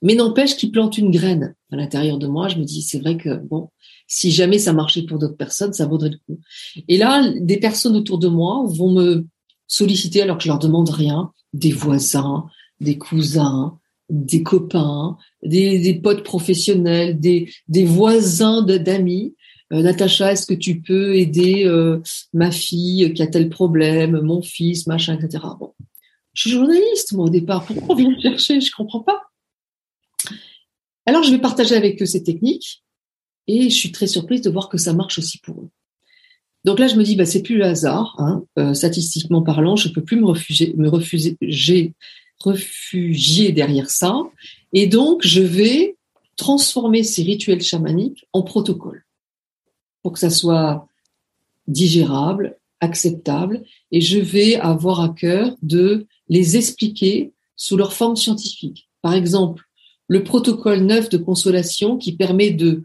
mais n'empêche qu'il plante une graine à l'intérieur de moi. Je me dis c'est vrai que bon si jamais ça marchait pour d'autres personnes, ça vaudrait le coup. Et là, des personnes autour de moi vont me solliciter alors que je leur demande rien, des voisins, des cousins, des copains, des, des potes professionnels, des, des voisins d'amis. Euh, Natacha, est-ce que tu peux aider euh, ma fille qui a tel problème, mon fils, machin, etc. Bon, je suis journaliste moi au départ. Pourquoi on vient me chercher? Je comprends pas. Alors je vais partager avec eux ces techniques et je suis très surprise de voir que ça marche aussi pour eux. Donc là, je me dis, bah, c'est plus le hasard. Hein. Euh, statistiquement parlant, je peux plus me refuser, me refuser, j'ai réfugier derrière ça. Et donc, je vais transformer ces rituels chamaniques en protocole pour que ça soit digérable, acceptable, et je vais avoir à cœur de les expliquer sous leur forme scientifique. Par exemple, le protocole 9 de consolation qui permet de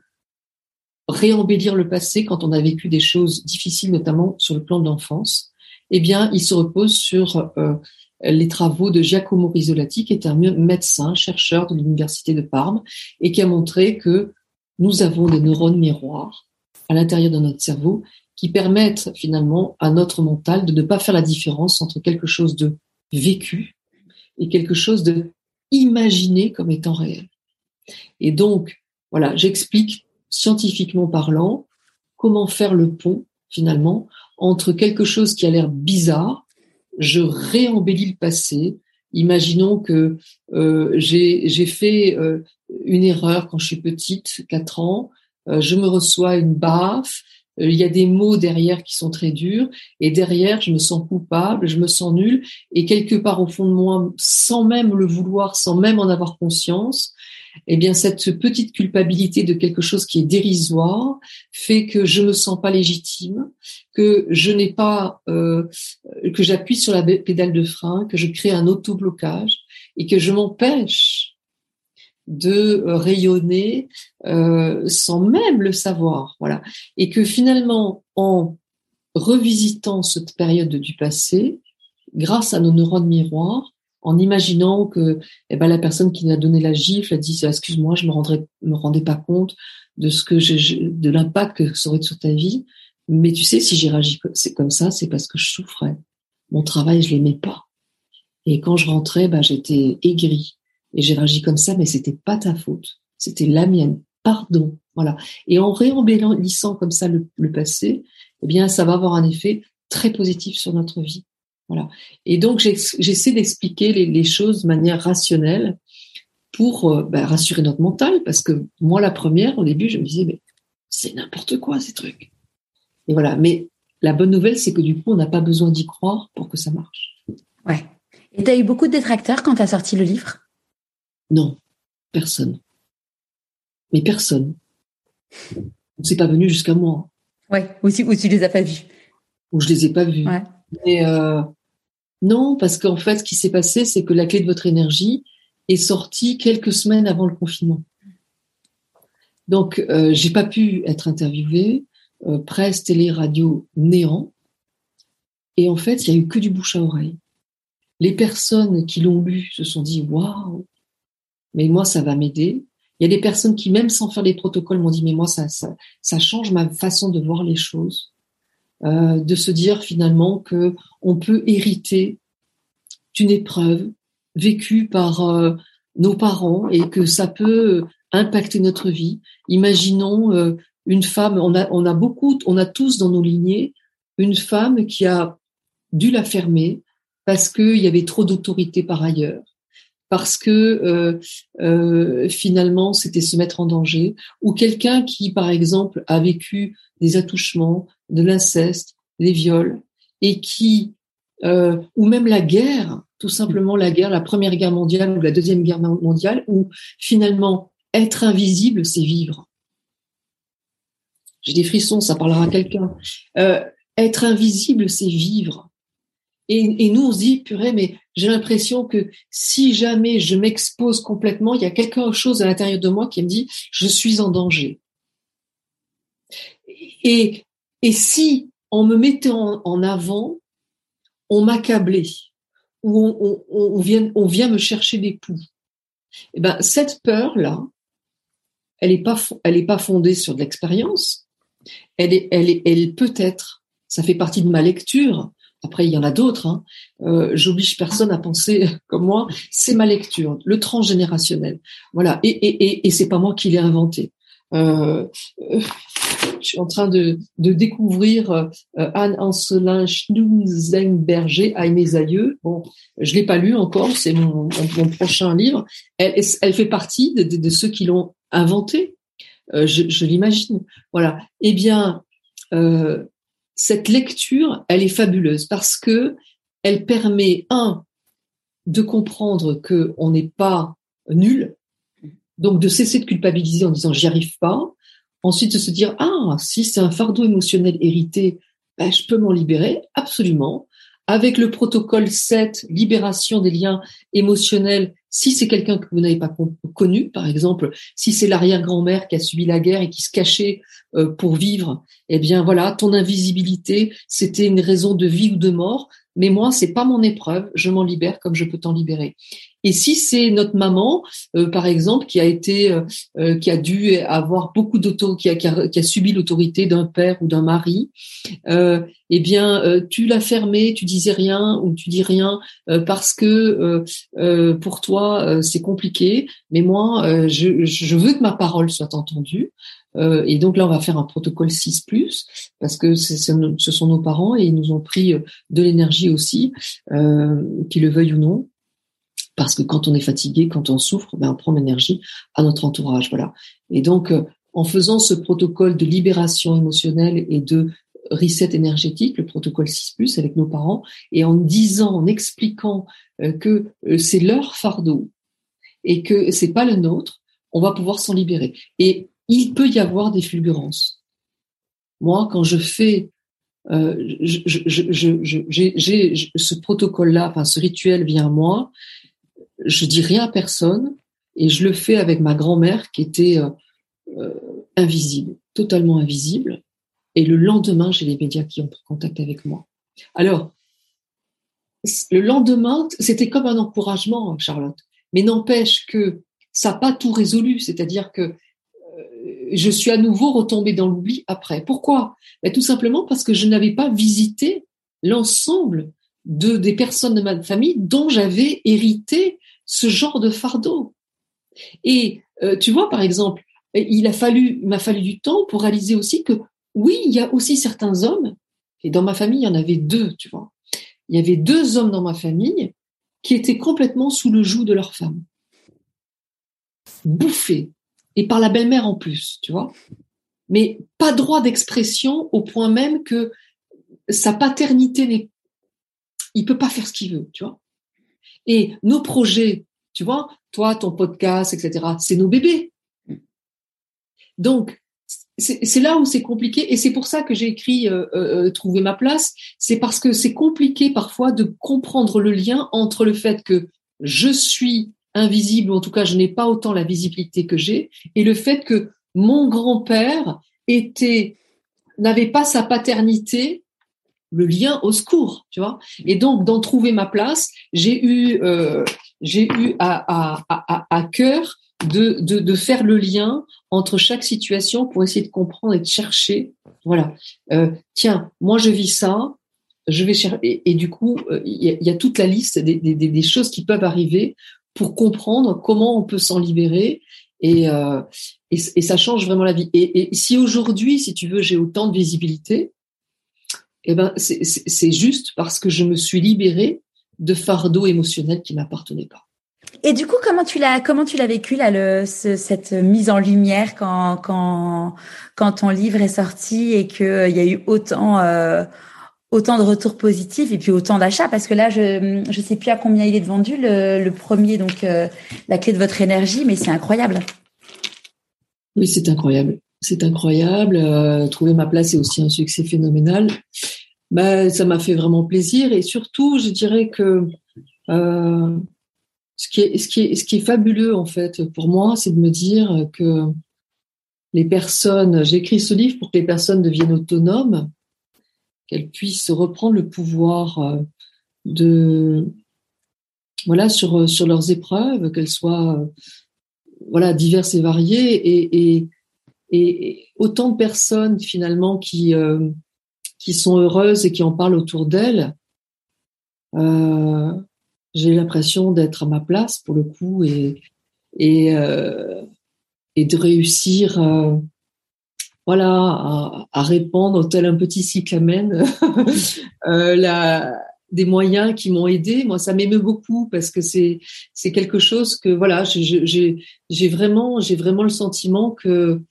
réembellir le passé quand on a vécu des choses difficiles, notamment sur le plan de l'enfance, eh bien, il se repose sur euh, les travaux de Giacomo Risolati, qui est un médecin, chercheur de l'université de Parme, et qui a montré que nous avons des neurones miroirs à l'intérieur de notre cerveau qui permettent finalement à notre mental de ne pas faire la différence entre quelque chose de vécu et quelque chose de imaginé comme étant réel. Et donc, voilà, j'explique scientifiquement parlant comment faire le pont finalement entre quelque chose qui a l'air bizarre, je réembellis le passé. Imaginons que euh, j'ai fait euh, une erreur quand je suis petite, 4 ans, euh, je me reçois une baffe, euh, il y a des mots derrière qui sont très durs, et derrière, je me sens coupable, je me sens nul, et quelque part au fond de moi, sans même le vouloir, sans même en avoir conscience, eh bien cette petite culpabilité de quelque chose qui est dérisoire fait que je me sens pas légitime, que je n'ai pas, euh, que j'appuie sur la pédale de frein, que je crée un auto-blocage et que je m'empêche de rayonner euh, sans même le savoir, voilà, et que finalement en revisitant cette période du passé, grâce à nos neurones miroirs, en imaginant que eh ben, la personne qui a donné la gifle a dit excuse-moi, je me rendrais, me rendais pas compte de ce que je, de l'impact que ça aurait sur ta vie. Mais tu sais, si j'ai réagi comme ça, c'est parce que je souffrais. Mon travail, je l'aimais pas. Et quand je rentrais, ben, j'étais aigrie et j'ai réagi comme ça, mais c'était pas ta faute, c'était la mienne. Pardon, voilà. Et en réembellissant comme ça le, le passé, eh bien, ça va avoir un effet très positif sur notre vie. Voilà. Et donc j'essaie d'expliquer les, choses de manière rationnelle pour euh, bah, rassurer notre mental, parce que moi la première, au début, je me disais mais c'est n'importe quoi ces trucs. Et voilà. Mais la bonne nouvelle, c'est que du coup, on n'a pas besoin d'y croire pour que ça marche. Ouais. Et tu as eu beaucoup de détracteurs quand tu as sorti le livre? Non, personne. Mais personne. C'est pas venu jusqu'à moi. Ouais. Ou, si, ou tu les as pas vus? Ou je les ai pas vus. Ouais. Mais euh, non, parce qu'en fait, ce qui s'est passé, c'est que la clé de votre énergie est sortie quelques semaines avant le confinement. Donc, euh, j'ai pas pu être interviewée, euh, presse, télé, radio, néant. Et en fait, il y a eu que du bouche à oreille. Les personnes qui l'ont lu se sont dit waouh, mais moi ça va m'aider. Il y a des personnes qui même sans faire les protocoles m'ont dit mais moi ça, ça ça change ma façon de voir les choses. Euh, de se dire finalement que on peut hériter d'une épreuve vécue par euh, nos parents et que ça peut impacter notre vie. Imaginons euh, une femme, on a, on a beaucoup, on a tous dans nos lignées une femme qui a dû la fermer parce qu'il y avait trop d'autorité par ailleurs, parce que finalement c'était se mettre en danger, ou quelqu'un qui, par exemple, a vécu des attouchements, de l'inceste, des viols, et qui, euh, ou même la guerre, tout simplement la guerre, la première guerre mondiale ou la deuxième guerre mondiale, où finalement être invisible, c'est vivre. J'ai des frissons, ça parlera à quelqu'un. Euh, être invisible, c'est vivre. Et, et, nous, on se dit, purée, mais j'ai l'impression que si jamais je m'expose complètement, il y a quelque chose à l'intérieur de moi qui me dit, je suis en danger. Et et si, en me mettant en avant, on m'accablait, ou on, vient, on vient me chercher des coups, eh ben, cette peur-là, elle n'est pas, elle est pas fondée sur de l'expérience. Elle est, elle est, elle peut être. Ça fait partie de ma lecture. Après, il y en a d'autres. Hein. Euh, J'oblige personne à penser comme moi. C'est ma lecture, le transgénérationnel. Voilà. Et, et, et, et c'est pas moi qui l'ai inventé. Euh, euh, je suis en train de, de découvrir euh, Anne Ancelin Schnunzenberger à mes aïeux. Bon, je l'ai pas lu encore, c'est mon, mon, prochain livre. Elle, elle fait partie de, de, ceux qui l'ont inventé. Euh, je, je l'imagine. Voilà. Eh bien, euh, cette lecture, elle est fabuleuse parce que elle permet un de comprendre que on n'est pas nul, donc de cesser de culpabiliser en disant j'y arrive pas. Ensuite de se dire ah si c'est un fardeau émotionnel hérité, ben, je peux m'en libérer absolument. Avec le protocole 7, libération des liens émotionnels, si c'est quelqu'un que vous n'avez pas connu, par exemple, si c'est l'arrière-grand-mère qui a subi la guerre et qui se cachait euh, pour vivre, eh bien voilà, ton invisibilité, c'était une raison de vie ou de mort mais moi c'est pas mon épreuve, je m'en libère comme je peux t'en libérer. Et si c'est notre maman, euh, par exemple, qui a été, euh, qui a dû avoir beaucoup d'autorité, qui a, subi l'autorité d'un père ou d'un mari, eh bien, tu l'as fermé, tu disais rien ou tu dis rien parce que pour toi c'est compliqué. Mais moi, je, je veux que ma parole soit entendue. Euh, et donc là, on va faire un protocole 6 parce que ce sont nos parents et ils nous ont pris euh, de l'énergie aussi, euh, qu'ils le veuillent ou non. Parce que quand on est fatigué, quand on souffre, ben on prend l'énergie à notre entourage, voilà. Et donc, euh, en faisant ce protocole de libération émotionnelle et de reset énergétique, le protocole 6 avec nos parents, et en disant, en expliquant que c'est leur fardeau et que c'est pas le nôtre, on va pouvoir s'en libérer. Et il peut y avoir des fulgurances. Moi, quand je fais euh, ce protocole-là, enfin ce rituel vient à moi, je dis rien à personne et je le fais avec ma grand-mère qui était euh, euh, invisible, totalement invisible. Et le lendemain, j'ai les médias qui ont pris contact avec moi. Alors, le lendemain, c'était comme un encouragement, Charlotte. Mais n'empêche que ça n'a pas tout résolu. C'est-à-dire que je suis à nouveau retombée dans l'oubli après. Pourquoi? Ben, Tout simplement parce que je n'avais pas visité l'ensemble de, des personnes de ma famille dont j'avais hérité ce genre de fardeau. Et euh, tu vois, par exemple, il a fallu, m'a fallu du temps pour réaliser aussi que oui, il y a aussi certains hommes, et dans ma famille, il y en avait deux, tu vois. Il y avait deux hommes dans ma famille qui étaient complètement sous le joug de leur femme. Bouffés, et par la belle-mère en plus, tu vois. Mais pas droit d'expression au point même que sa paternité n'est, il peut pas faire ce qu'il veut, tu vois. Et nos projets, tu vois, toi, ton podcast, etc., c'est nos bébés. Donc, c'est là où c'est compliqué et c'est pour ça que j'ai écrit euh, euh, Trouver ma place. C'est parce que c'est compliqué parfois de comprendre le lien entre le fait que je suis invisible, ou en tout cas je n'ai pas autant la visibilité que j'ai, et le fait que mon grand-père était n'avait pas sa paternité, le lien au secours, tu vois. Et donc d'en trouver ma place, j'ai eu euh, j'ai eu à, à, à, à cœur de, de, faire le lien entre chaque situation pour essayer de comprendre et de chercher. Voilà. Euh, tiens, moi je vis ça, je vais chercher. Et, du coup, euh, il y, a toute la liste des, des, choses qui peuvent arriver pour comprendre comment on peut s'en libérer et, euh, et, ça change vraiment la vie. Et, et si aujourd'hui, si tu veux, j'ai autant de visibilité, eh ben c'est juste parce que je me suis libérée de fardeaux émotionnels qui m'appartenaient pas. Et du coup, comment tu l'as comment tu l'as vécu là le, ce, cette mise en lumière quand quand quand ton livre est sorti et que euh, il y a eu autant euh, autant de retours positifs et puis autant d'achats? Parce que là je je sais plus à combien il est vendu le, le premier donc euh, la clé de votre énergie mais c'est incroyable. Oui, c'est incroyable. C'est incroyable. Euh, trouver ma place est aussi un succès phénoménal. Bah, ça m'a fait vraiment plaisir et surtout, je dirais que euh, ce qui est ce qui est ce qui est fabuleux en fait pour moi, c'est de me dire que les personnes, j'ai écrit ce livre pour que les personnes deviennent autonomes qu'elles puissent reprendre le pouvoir euh, de voilà sur euh, sur leurs épreuves, qu'elles soient euh, voilà diverses et variées et, et, et autant de personnes finalement qui qui sont heureuses et qui en parlent autour d'elles. Euh, j'ai l'impression d'être à ma place pour le coup et et, euh, de réussir voilà, à, à, répandre tel un petit cyclamen euh, la, des moyens qui m'ont aidé. Moi, ça m'émeut beaucoup parce que c'est c'est quelque chose que voilà, j'ai j'ai vraiment j'ai vraiment le sentiment que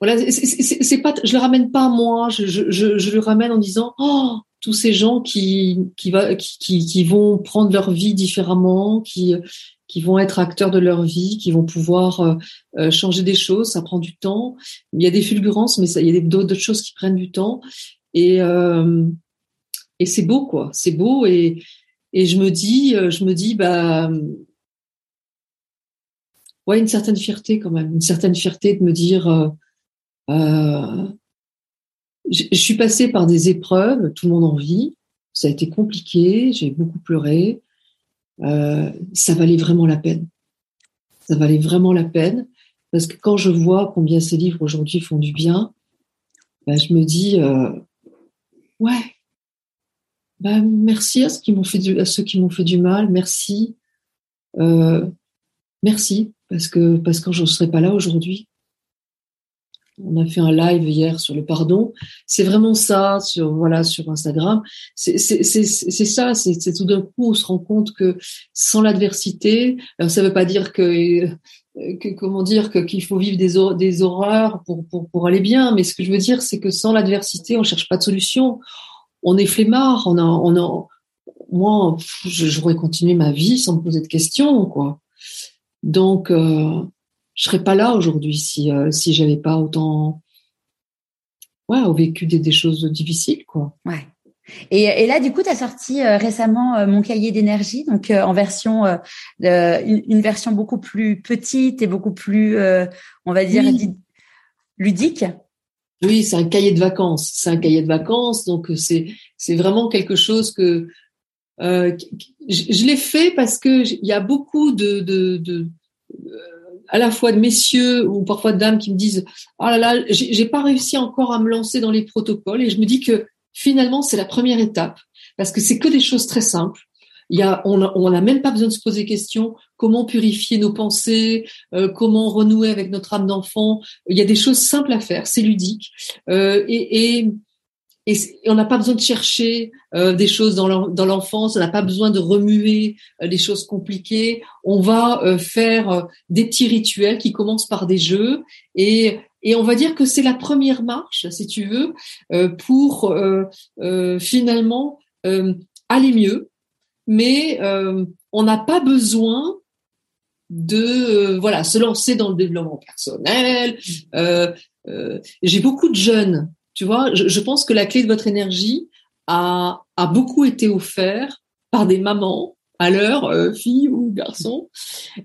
voilà, c'est pas je le ramène pas à moi, je, je, je, je le ramène en disant oh tous ces gens qui qui, vont prendre leur vie différemment, qui qui vont être acteurs de leur vie, qui vont pouvoir euh, euh, changer des choses. Ça prend du temps. Il y a des fulgurances, mais ça, il y a d'autres choses qui prennent du temps. Et euh, et c'est beau, quoi. C'est beau. Et et je me dis, je me dis, bah ouais, une certaine fierté quand même, une certaine fierté de me dire. Je, suis passée par des épreuves, tout le monde en vit. Ça a été compliqué, j'ai beaucoup pleuré. Euh, ça valait vraiment la peine. Ça valait vraiment la peine parce que quand je vois combien ces livres aujourd'hui font du bien, ben, je me dis euh, ouais, ben, merci à ceux qui m'ont fait du, à ceux qui m'ont fait du mal, merci, euh, merci parce que parce que je ne serais pas là aujourd'hui. On a fait un live hier sur le pardon. C'est vraiment ça sur voilà sur Instagram. C'est ça. C'est tout d'un coup on se rend compte que sans l'adversité, ça veut pas dire que, que comment dire que qu'il faut vivre des des horreurs pour pour pour aller bien. Mais ce que je veux dire, c'est que sans l'adversité, on cherche pas de solution. On est flemmard. On a on a moi, j'aurais continué ma vie sans me poser de questions quoi. Donc euh, je serais pas là aujourd'hui si euh, si j'avais pas autant ouais vécu des, des choses difficiles quoi. Ouais. Et, et là, du coup, tu as sorti euh, récemment euh, mon cahier d'énergie, donc en version, une, une, version beaucoup plus petite et beaucoup plus, on va dire, ludique. Oui, c'est un cahier de vacances. C'est un cahier de vacances, donc c'est c'est vraiment quelque chose que je, je l'ai fait parce que il y a beaucoup de, de, de à la fois de messieurs ou parfois de dames qui me disent oh là là j'ai pas réussi encore à me lancer dans les protocoles et je me dis que finalement c'est la première étape parce que c'est que des choses très simples il y a, on n'a même pas besoin de se poser questions. Comment purifier nos pensées? Euh, Comment renouer avec notre âme d'enfant? Il y a des choses simples à faire. C'est ludique. Euh, et, et, et on n'a pas besoin de chercher euh, des choses dans l'enfance, on n'a pas besoin de remuer euh, des choses compliquées. On va euh, faire des petits rituels qui commencent par des jeux et, et on va dire que c'est la première marche, si tu veux, pour finalement aller mieux. Mais on n'a pas besoin de voilà se lancer dans le développement personnel. J'ai beaucoup de jeunes tu vois, je, pense que la clé de votre énergie a, a beaucoup été offerte par des mamans à l'heure, euh, filles ou garçons.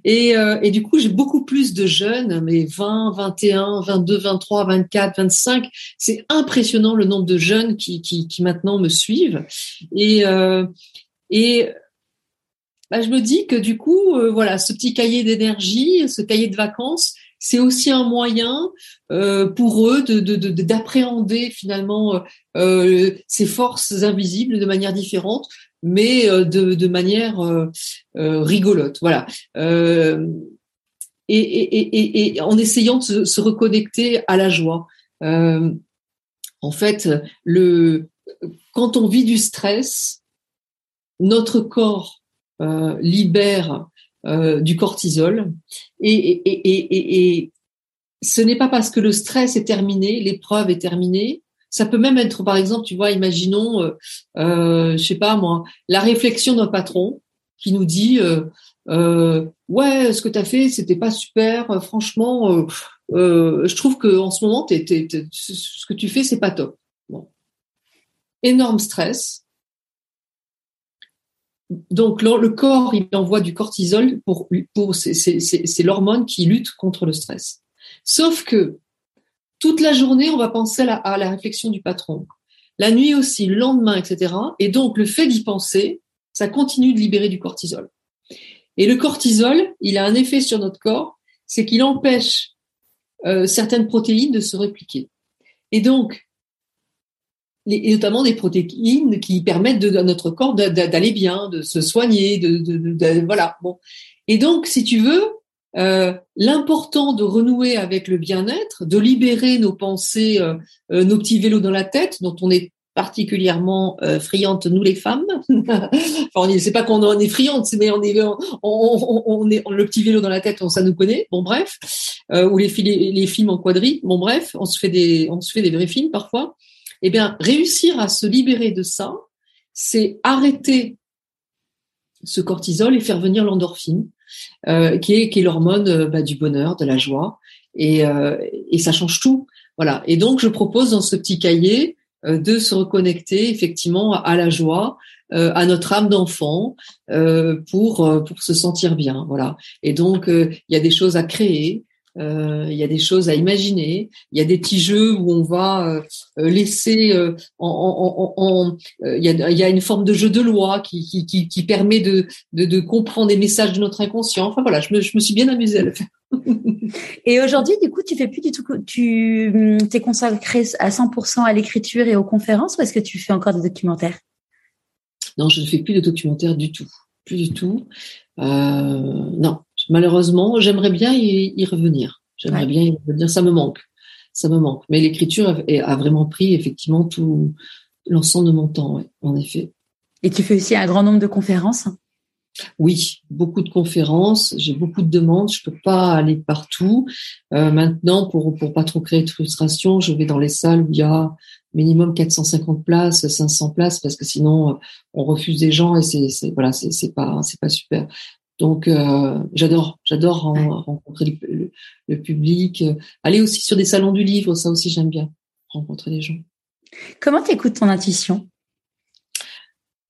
Et, euh, et du coup, j'ai beaucoup plus de jeunes, mais 20, 21, 22, 23, 24, 25. C'est impressionnant le nombre de jeunes qui, qui, qui maintenant me suivent. Et, euh, et bah, je me dis que du coup, euh, voilà, ce petit cahier d'énergie, ce cahier de vacances, c'est aussi un moyen euh, pour eux d'appréhender de, finalement euh, ces forces invisibles de manière différente, mais euh, de, manière rigolote. Voilà. Et, en essayant de se, reconnecter à la joie. en fait, le, quand on vit du stress, notre corps libère euh, du cortisol. Et, et, et, et ce n'est pas parce que le stress est terminé, l'épreuve est terminée. Ça peut même être, par exemple, tu vois, imaginons, euh, euh, je sais pas moi, la réflexion d'un patron qui nous dit, euh, ouais, ce que tu as fait, c'était pas super. franchement, je trouve que en ce moment, ce que tu fais, c'est pas top. Bon. Énorme stress donc le, corps il envoie du cortisol pour pour c'est l'hormone qui lutte contre le stress. Sauf que toute la journée on va penser à la, réflexion du patron, la nuit aussi, le lendemain, etc. Et donc le fait d'y penser, ça continue de libérer du cortisol. Et le cortisol, il a un effet sur notre corps, c'est qu'il empêche euh, certaines protéines de se répliquer. Et donc et notamment des protéines qui permettent à notre corps d'aller bien, de se soigner, de, voilà. Bon. Et donc, si tu veux, euh, l'important de renouer avec le bien-être, de libérer nos pensées, euh, euh, nos petits vélos dans la tête, dont on est particulièrement euh, friantes nous les femmes. enfin, c'est pas qu'on en est friantes, mais on est, on, on, est le petit vélo dans la tête, on ça nous connaît. Bon bref, ou les, les, les films en quadrille. Bon bref, on se fait des, on se fait des vrais films parfois eh bien, réussir à se libérer de ça, c'est arrêter ce cortisol et faire venir l'endorphine, euh, qui est l'hormone euh, bah, du bonheur, de la joie, et, euh, et ça change tout. Voilà. Et donc je propose dans ce petit cahier de se reconnecter effectivement à la joie, à notre âme d'enfant pour pour se sentir bien. Voilà. Et donc il y a des choses à créer. Euh, il y a des choses à imaginer. Il y a des petits jeux où on va euh, laisser euh, en, il, y a, il y a une forme de jeu de loi qui, qui, qui, qui permet de, de, de, comprendre des messages de notre inconscient. Enfin voilà, je me, je me suis bien amusée à le faire. et aujourd'hui, du coup, tu fais plus du tout, tu hum, t'es consacré à 100% à l'écriture et aux conférences ou est-ce que tu fais encore des documentaires? Non, je ne fais plus de documentaires du tout, plus du tout. Euh, non, malheureusement, j'aimerais bien y, revenir. J'aimerais bien y revenir. Ça me manque. Ça me manque. Mais l'écriture a, vraiment pris effectivement tout l'ensemble de mon temps, en effet. Et tu fais aussi un grand nombre de conférences? Oui, beaucoup de conférences, j'ai beaucoup de demandes, je peux pas aller partout. Euh, maintenant, pour pour pas trop créer de frustration, je vais dans les salles où il y a minimum 450 places, 500 places, parce que sinon on refuse des gens et c'est voilà c'est pas c'est pas super. Donc euh, j'adore, j'adore rencontrer le, public, aller aussi sur des salons du livre, ça aussi j'aime bien rencontrer les gens. Comment t'écoutes ton intuition?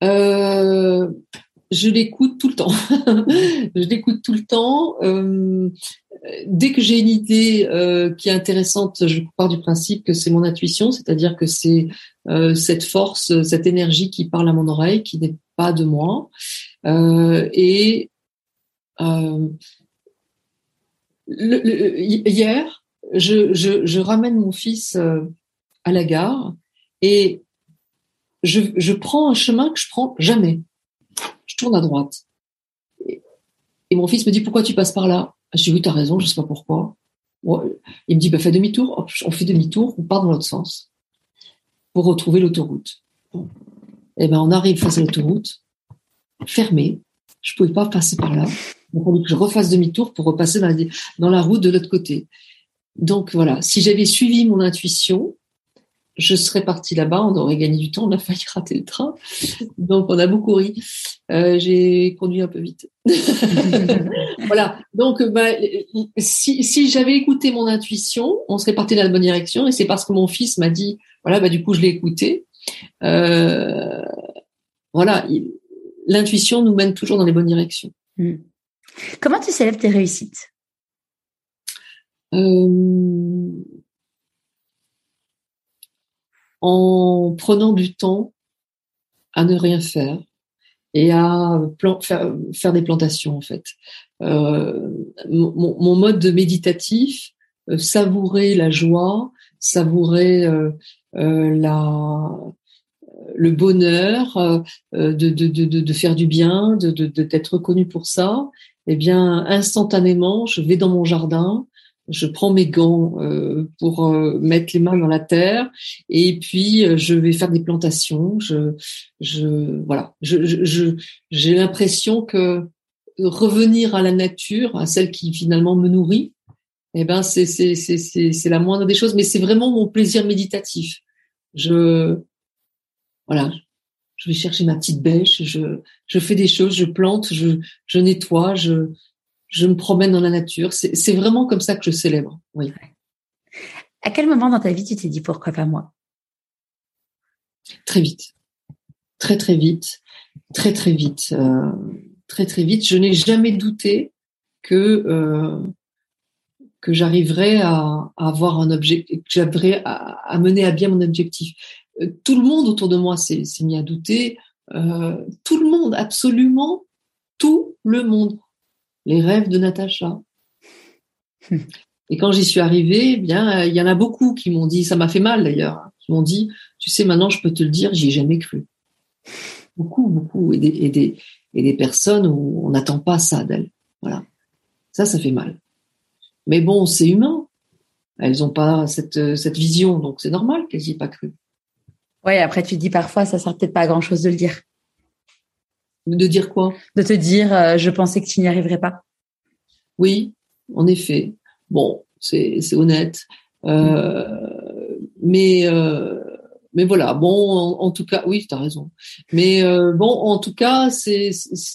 Euh, Je l'écoute tout le temps. je l'écoute tout le temps. Euh, dès que j'ai une idée qui est intéressante, je pars du principe que c'est mon intuition, c'est-à-dire que c'est cette force, cette énergie qui parle à mon oreille, qui n'est pas de moi. et euh, hier, je, ramène mon fils euh, à la gare et je, prends un chemin que je prends jamais. Je tourne à droite. Et, mon fils me dit pourquoi tu passes par là? Je dis oui, as raison, je sais pas pourquoi. il me dit bah fais demi-tour. On fait demi-tour, on part dans l'autre sens pour retrouver l'autoroute. Et eh ben on arrive face à l'autoroute, fermée. Je pouvais pas passer par là. Il que je refasse demi-tour pour repasser dans la, dans la route de l'autre côté. Donc voilà, si j'avais suivi mon intuition, je serais partie là-bas, on aurait gagné du temps, on a failli rater le train. Donc on a beaucoup ri. Euh, j'ai conduit un peu vite. voilà. Donc bah, si, si j'avais écouté mon intuition, on serait parti dans la bonne direction. Et c'est parce que mon fils m'a dit, voilà, bah du coup je l'ai écouté. Euh, voilà, l'intuition nous mène toujours dans les bonnes directions. Mm. Comment tu célèbres tes réussites? Euh, En prenant du temps à ne rien faire et à faire, des plantations en fait. Euh, mon, mode méditatif, euh, savourer la joie, savourer le bonheur de, de, faire du bien, de, d'être reconnu pour ça, eh bien, instantanément, je vais dans mon jardin, je prends mes gants euh, pour euh, mettre les mains dans la terre, et puis euh, je vais faire des plantations. Je, je voilà, je, je, j'ai l'impression que revenir à la nature, à celle qui finalement me nourrit, eh ben c'est c'est c'est c'est, c'est la moindre des choses, mais c'est vraiment mon plaisir méditatif. Je voilà, je vais chercher ma petite bêche, je, je fais des choses, je plante, je, je nettoie, je, je me promène dans la nature. C'est vraiment comme ça que je célèbre. Oui. À quel moment dans ta vie tu t'es dit pourquoi pas moi? Très vite, très très vite, très très vite, euh, très très vite. Je n'ai jamais douté que euh, que j'arriverais à, avoir un objectif, que j'arriverais à, à, mener à bien mon objectif. Euh, tout le monde autour de moi s'est mis à douter. Euh, tout le monde, absolument tout le monde. Les rêves de Natacha. Et quand j'y suis arrivée, eh bien, il y en a beaucoup qui m'ont dit, ça m'a fait mal d'ailleurs, hein, qui m'ont dit, tu sais, maintenant je peux te le dire, j'y ai jamais cru. Beaucoup, beaucoup, et des, et des, et des personnes où on n'attend pas ça d'elles. Voilà. Ça, ça fait mal. Mais bon, c'est humain. Elles n'ont pas cette, cette vision, donc c'est normal qu'elles n'y aient pas cru. Ouais, après tu dis parfois ça sert peut-être pas à grand chose de le dire. De dire quoi? De te dire euh, je pensais que tu n'y arriverais pas. Oui, en effet. Bon, c'est honnête. Euh, mais euh, mais voilà, bon, en, tout cas, oui, tu as raison. Mais euh, bon, en tout cas, c'est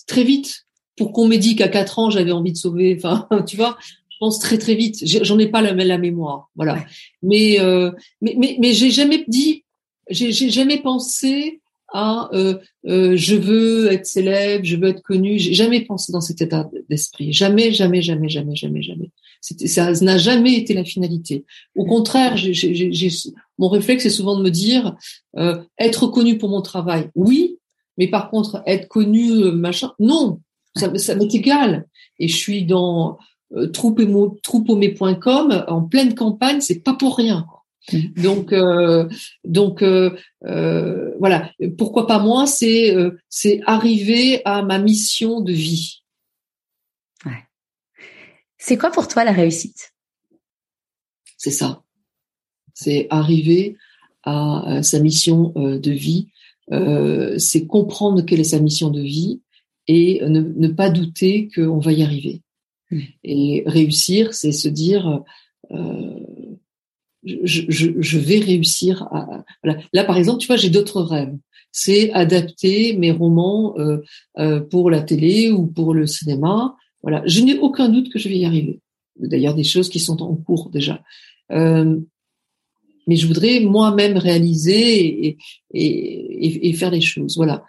très vite. Pour qu'on m'ait dit qu'à 4 ans, j'avais envie de sauver, enfin, tu vois, je pense très très vite. J'en ai pas la, la mémoire, voilà. Mais, euh, mais mais mais j'ai jamais dit, j'ai jamais pensé à euh, euh, je veux être célèbre, je veux être connu. J'ai jamais pensé dans cet état d'esprit. Jamais, jamais, jamais, jamais, jamais, jamais. Ça n'a jamais été la finalité. Au contraire, j'ai mon réflexe est souvent de me dire euh, être connu pour mon travail, oui, mais par contre être connu euh, machin, non, ça, m'est égal. Et je suis dans euh, troupeaumé.com en pleine campagne, c'est pas pour rien. Mm. Donc, euh, donc euh, euh, voilà. Pourquoi pas moi C'est c'est arriver à ma mission de vie. Ouais. C'est quoi pour toi la réussite? C'est ça. C'est arriver à, sa mission de vie. c'est comprendre quelle est sa mission de vie et ne, ne pas douter qu'on va y arriver. Mm. Et réussir, c'est se dire je, je, vais réussir à. Voilà. Là, par exemple, tu vois, j'ai d'autres rêves. C'est adapter mes romans euh, euh, pour la télé ou pour le cinéma. Voilà, je n'ai aucun doute que je vais y arriver. D'ailleurs, des choses qui sont en cours déjà. Euh, mais je voudrais moi-même réaliser et, et, et, faire les choses. Voilà.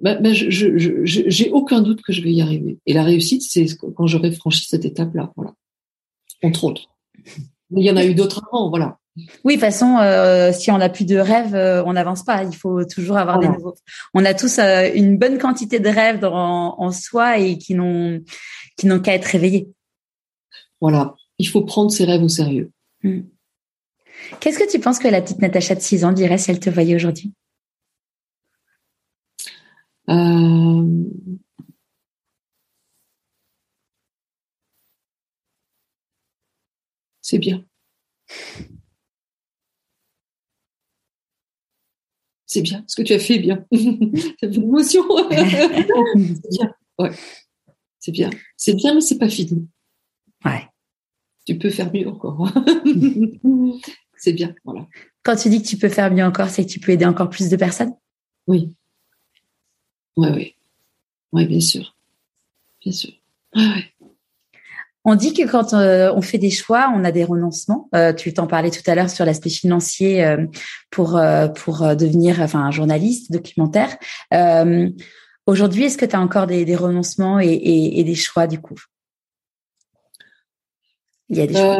Ben, ben je, je, j'ai aucun doute que je vais y arriver. Et la réussite, c'est quand j'aurai franchi cette étape-là. Voilà. Entre autres. Il y en a eu d'autres avant, voilà. Oui, de toute façon, euh, si on n'a plus de rêves, euh, on n'avance pas. Il faut toujours avoir des nouveaux. On a tous euh, une bonne quantité de rêves dans, en soi et qui n'ont qui n'ont qu'à être réveillés. Voilà, il faut prendre ses rêves au sérieux. Hmm. Qu'est-ce que tu penses que la petite Natacha de 6 ans dirait si elle te voyait aujourd'hui? C'est bien. C'est bien. Ce que tu as fait, bien. Ça fait l'émotion. c'est bien. Ouais. C'est bien. C'est bien, mais c'est pas fini. Ouais. Tu peux faire mieux encore. c'est bien. Voilà. Quand tu dis que tu peux faire mieux encore, c'est que tu peux aider encore plus de personnes? Oui. Oui, oui. Oui, bien sûr. Bien sûr. Ouais, ouais. On dit que quand euh, on fait des choix, on a des renoncements. Euh, tu t'en parlais tout à l'heure sur l'aspect financier euh, pour devenir enfin un journaliste documentaire. Aujourd'hui, est-ce que tu as encore des, renoncements et, des choix du coup? Il y a des choix.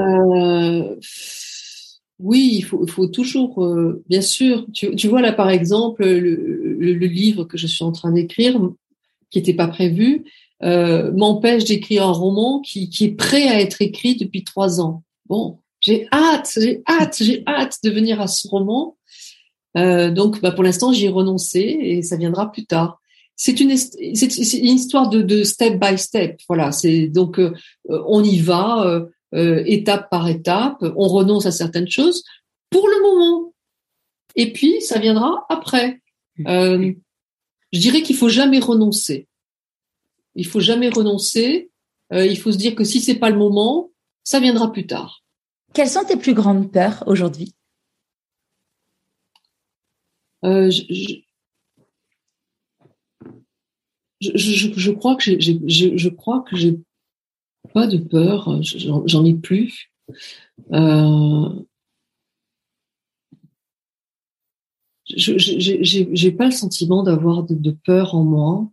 Oui, il faut, toujours, bien sûr. Tu, vois là par exemple le, le livre que je suis en train d'écrire, qui n'était pas prévu, euh, m'empêche d'écrire un roman qui, qui, est prêt à être écrit depuis trois ans. Bon, j'ai hâte, j'ai hâte, j'ai hâte de venir à ce roman. Euh, donc, bah, pour l'instant, j'y ai renoncé et ça viendra plus tard. C'est une, c'est une histoire de, de, step by step. Voilà, c'est donc euh, on y va euh, euh, étape par étape. On renonce à certaines choses pour le moment, et puis ça viendra après. Mmh. je dirais qu'il faut jamais renoncer. Il faut jamais renoncer. Euh, il faut se dire que si c'est pas le moment, ça viendra plus tard. Quelles sont tes plus grandes peurs aujourd'hui? Euh, je, je, crois que j'ai, je, crois que j'ai pas de peur. J'en, ai plus. Euh, je j'ai pas le sentiment d'avoir de, de, peur en moi.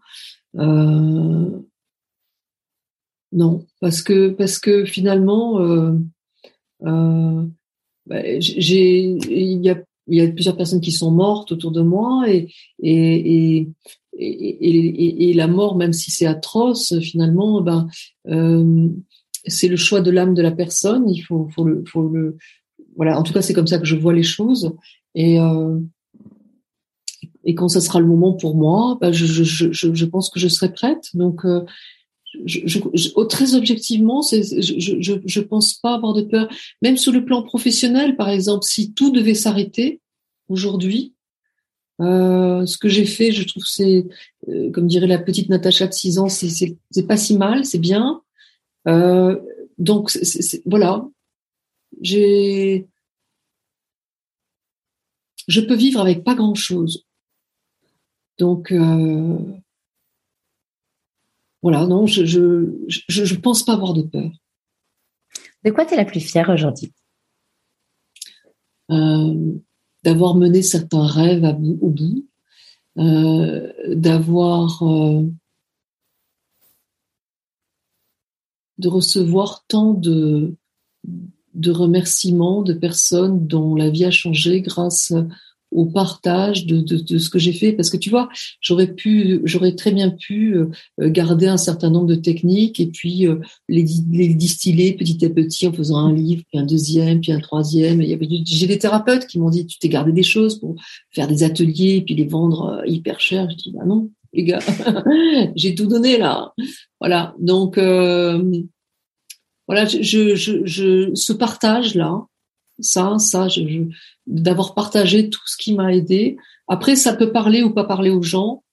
Euh, non, parce que parce que finalement, euh, euh, bah, j'ai il y a il y a plusieurs personnes qui sont mortes autour de moi et et et, et, la mort, même si c'est atroce, finalement, ben c'est le choix de l'âme de la personne. Il faut faut le faut le voilà. En tout cas, c'est comme ça que je vois les choses et et quand ça sera le moment pour moi, bah, je, pense que je serai prête. Donc, euh, je, très objectivement, je, je pense pas avoir de peur. Même sur le plan professionnel, par exemple, si tout devait s'arrêter aujourd'hui, euh, ce que j'ai fait, je trouve c'est, euh, comme dirait la petite Natacha de 6 ans, c'est, pas si mal, c'est bien. Donc voilà, je peux vivre avec pas grand chose. Donc euh, voilà, non, je, je je pense pas avoir de peur. De quoi tu es la plus fière aujourd'hui? Euh, D'avoir mené certains rêves au bout, euh, d'avoir de recevoir tant de de remerciements de personnes dont la vie a changé grâce au partage de, de, ce que j'ai fait. Parce que tu vois j'aurais pu j'aurais très bien pu euh, garder un certain nombre de techniques et puis euh, les, les distiller petit à petit en faisant un livre puis un deuxième puis un troisième. Il y avait j'ai des thérapeutes qui m'ont dit tu t'es gardé des choses pour faire des ateliers et puis les vendre euh, hyper cher je dis bah non les gars j'ai tout donné là voilà. Donc euh, voilà, je, je, je, ce partage-là, ça, ça, je, d'avoir partagé tout ce qui m'a aidé. Après, ça peut parler ou pas parler aux gens,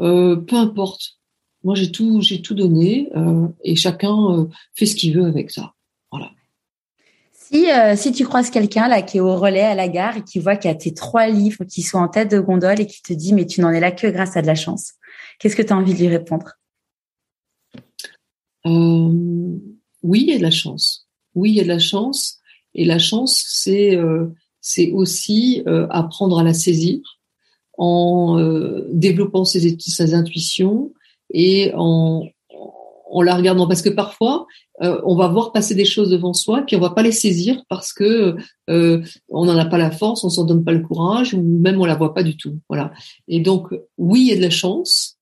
euh, peu importe. Moi, j'ai tout, j'ai tout donné euh, et chacun euh, fait ce qu'il veut avec ça. Voilà. Si, euh, si tu croises quelqu'un là qui est au relais à la gare et qui voit qu'il y a tes trois livres qui sont en tête de gondole et qui te dit mais tu n'en es là que grâce à de la chance, qu'est-ce que tu as envie de lui répondre? Euh, oui, il y a de la chance. Oui, il y a de la chance. Et la chance, c'est euh, c'est aussi euh, apprendre à la saisir en euh, développant ses, ses, intuitions et en, en la regardant. Parce que parfois, on va voir passer des choses devant soi, puis on va pas les saisir parce que on n'en a pas la force, on s'en donne pas le courage, ou même on la voit pas du tout. Voilà. Et donc, oui, il y a de la chance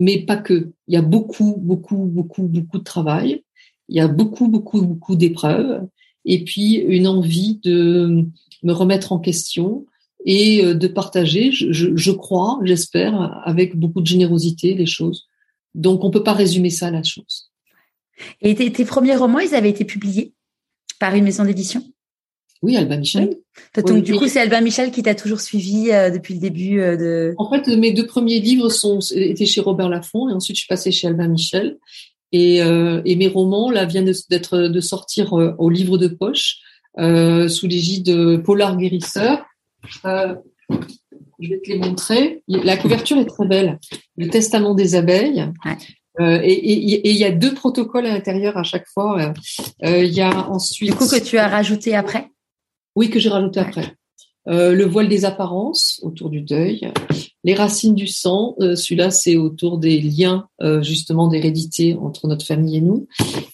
mais pas que. Il y a beaucoup, beaucoup, beaucoup, beaucoup de travail. Il y a beaucoup, beaucoup, beaucoup d'épreuves. Et puis une envie de me remettre en question et euh, de partager, je, je crois, j'espère, avec beaucoup de générosité les choses. Donc on peut pas résumer ça à la chose. Et tes, tes premiers romans, ils avaient été publiés par une maison d'édition? Oui, Albin Michel. Donc du coup, c'est Albin Michel qui t'a toujours suivi euh, depuis le début euh, de. En fait, mes deux premiers livres sont étaient chez Robert Laffont et ensuite je suis passée chez Albin Michel. Et, euh, et mes romans là viennent d'être de, sortir au livre de poche sous l'égide de Polar Guérisseur. je vais te les montrer. La couverture est très belle. Le Testament des abeilles. et il y a deux protocoles à l'intérieur à chaque fois. Il y a ensuite. Du coup que tu as rajouté après? Oui, que j'ai rajouté après. Euh, le voile des apparences autour du deuil, les racines du sang, euh, celui-là c'est autour des liens euh, justement d'hérédité entre notre famille et nous,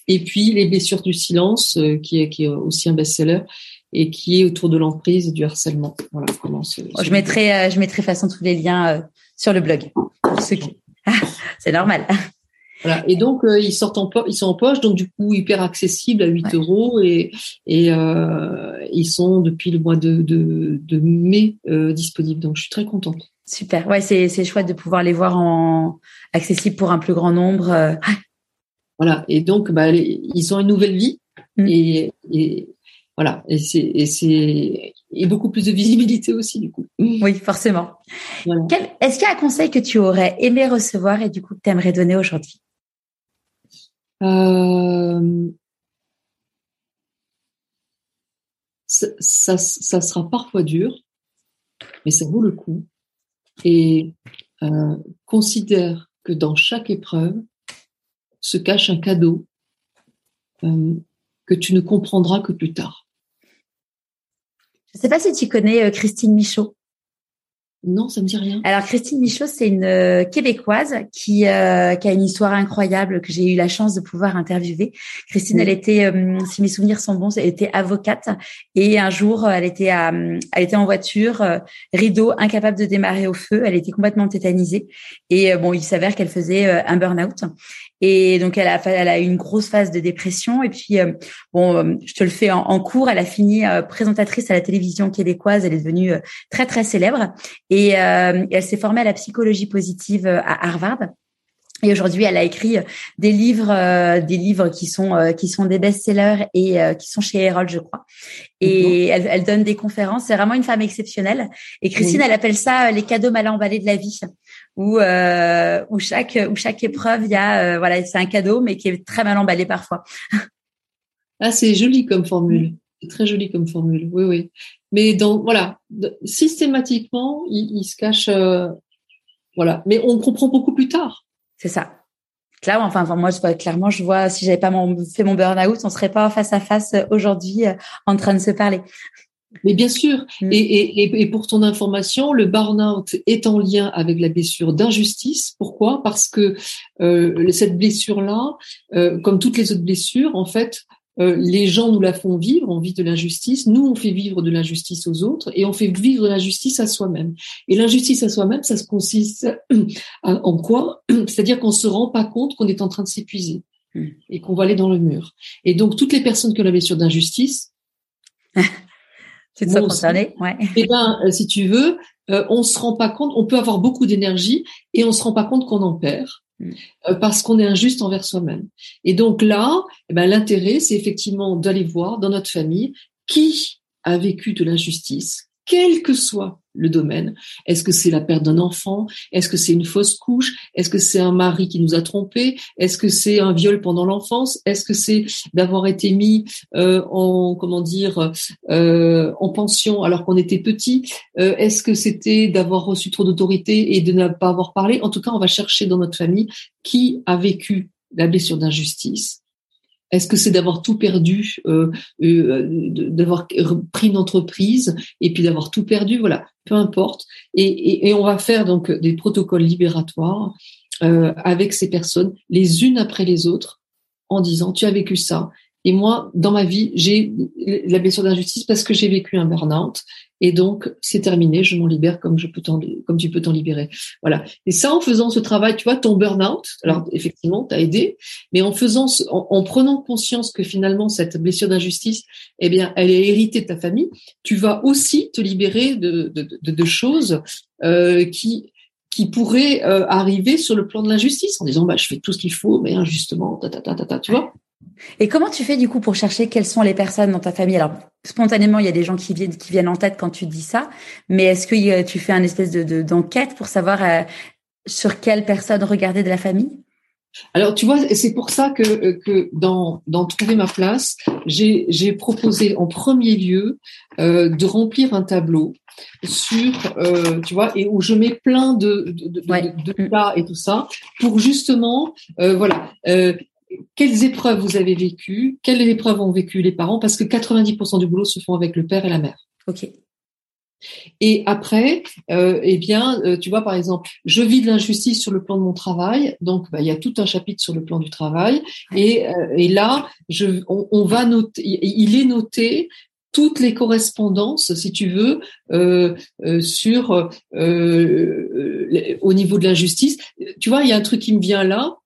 et puis les blessures du silence qui est qui est aussi un best-seller et qui est autour de l'emprise et du harcèlement. Voilà comment Je mettrai je mettrai façon tous les liens sur le blog. c'est normal. Voilà. Et donc euh, ils sortent en ils sont en poche, donc du coup hyper accessibles à 8 euros et et euh, ils sont depuis le mois de de, de mai euh, disponibles. Donc je suis très contente. Super. Ouais, c'est c'est chouette de pouvoir les voir en accessible pour un plus grand nombre. Euh. Voilà. Et donc bah ils ont une nouvelle vie mm. et, et voilà. Et c'est et c'est et beaucoup plus de visibilité aussi du coup. Oui, forcément. Voilà. Est-ce qu'il y a un conseil que tu aurais aimé recevoir et du coup que tu aimerais donner aujourd'hui? Euh, ça, ça, sera parfois dur, mais ça vaut le coup. Et euh, considère que dans chaque épreuve se cache un cadeau euh, que tu ne comprendras que plus tard. Je ne sais pas si tu connais Christine Michaud. Non, ça me dit rien. Alors Christine Michaud, c'est une euh, québécoise qui euh, qui a une histoire incroyable que j'ai eu la chance de pouvoir interviewer. Christine, elle était, euh, si mes souvenirs sont bons, elle était avocate et un jour, elle était à, elle était en voiture, rideau, incapable de démarrer au feu. Elle était complètement tétanisée et bon, il s'avère qu'elle faisait un burn-out et donc elle a elle a eu une grosse phase de dépression et puis bon, je te le fais en, en cours. Elle a fini présentatrice à la télévision québécoise. Elle est devenue très très célèbre et euh, elle s'est formée à la psychologie positive euh, à Harvard. Et aujourd'hui, elle a écrit des livres, euh, des livres qui sont qui sont des best-sellers et qui sont chez Herald, je crois. Et elle, elle, donne des conférences. C'est vraiment une femme exceptionnelle. Et Christine, elle appelle ça les cadeaux mal emballés de la vie, où où chaque où chaque épreuve, il y a voilà, c'est un cadeau, mais qui est très mal emballé parfois. Ah, c'est joli comme formule. C'est très joli comme formule. Oui, oui. mais dans voilà, systématiquement, il, se cache. Euh, voilà, mais on comprend beaucoup plus tard. C'est ça. Là, enfin, enfin, moi, je vois, clairement, je vois, si j'avais pas fait mon burn-out, on serait pas face à face euh, aujourd'hui euh, en train de se parler. Mais bien sûr. Mm. Et, et, et, pour ton information, le burn-out est en lien avec la blessure d'injustice. Pourquoi? Parce que euh, cette blessure-là, euh, comme toutes les autres blessures, en fait, euh, les gens nous la font vivre, on vit de l'injustice, nous on fait vivre de l'injustice aux autres et on fait vivre de l'injustice à soi-même. Et l'injustice à soi-même, ça se consiste en quoi? C'est-à-dire qu'on se rend pas compte qu'on est en train de s'épuiser hmm. et qu'on va aller dans le mur. Et donc toutes les personnes qui ont la blessure d'injustice, c'est ça concerné, ouais. Eh ben, euh, si tu veux, euh, on se rend pas compte, on peut avoir beaucoup d'énergie et on se rend pas compte qu'on en perd. Mm. Euh, parce qu'on est injuste envers soi-même. Et donc là, eh ben, l'intérêt, c'est effectivement d'aller voir dans notre famille qui a vécu de l'injustice, quel que soit le domaine. Est-ce que c'est la perte d'un enfant? Est-ce que c'est une fausse couche? Est-ce que c'est un mari qui nous a trompés? Est-ce que c'est un viol pendant l'enfance? Est-ce que c'est d'avoir été mis euh, en comment dire euh, en pension alors qu'on était petit? Euh, Est-ce que c'était d'avoir reçu trop d'autorité et de ne pas avoir parlé? En tout cas, on va chercher dans notre famille qui a vécu la blessure d'injustice est-ce que c'est d'avoir tout perdu, euh, euh, d'avoir pris une entreprise et puis d'avoir tout perdu Voilà, peu importe. Et, on va faire donc des protocoles libératoires euh, avec ces personnes, les unes après les autres, en disant tu as vécu ça. Et moi, dans ma vie, j'ai la blessure d'injustice parce que j'ai vécu un burn-out et donc, c'est terminé, je m'en libère comme je peux comme tu peux t'en libérer. Voilà. Et ça, en faisant ce travail, tu vois, ton burn-out, alors effectivement, t'as aidé, mais en faisant, en, prenant conscience que finalement, cette blessure d'injustice, eh bien, elle est héritée de ta famille, tu vas aussi te libérer de, de, de, choses euh, qui, qui pourraient euh, arriver sur le plan de l'injustice en disant, bah, je fais tout ce qu'il faut, mais injustement, ta, ta, ta, ta, ta tu vois? Et comment tu fais du coup pour chercher quelles sont les personnes dans ta famille? Alors spontanément, il y a des gens qui viennent qui viennent en tête quand tu dis ça, mais est-ce que tu fais un espèce de d'enquête pour savoir euh, sur quelle personne regarder de la famille? Alors, tu vois, c'est pour ça que, euh, que dans, dans Trouver ma place, j'ai proposé en premier lieu euh, de remplir un tableau sur, euh, tu vois, et où je mets plein de, de, de, de, cas et tout ça, pour justement, euh, voilà, euh, quelles épreuves vous avez vécues, quelles épreuves ont vécu les parents, parce que 90% du boulot se font avec le père et la mère. Ok. Et après, euh, eh bien, euh, tu vois, par exemple, je vis de l'injustice sur le plan de mon travail, donc bah, il y a tout un chapitre sur le plan du travail, et, euh, et là, je, on, va noter, il est noté toutes les correspondances, si tu veux, euh, euh, sur euh, au niveau de l'injustice. Tu vois, il y a un truc qui me vient là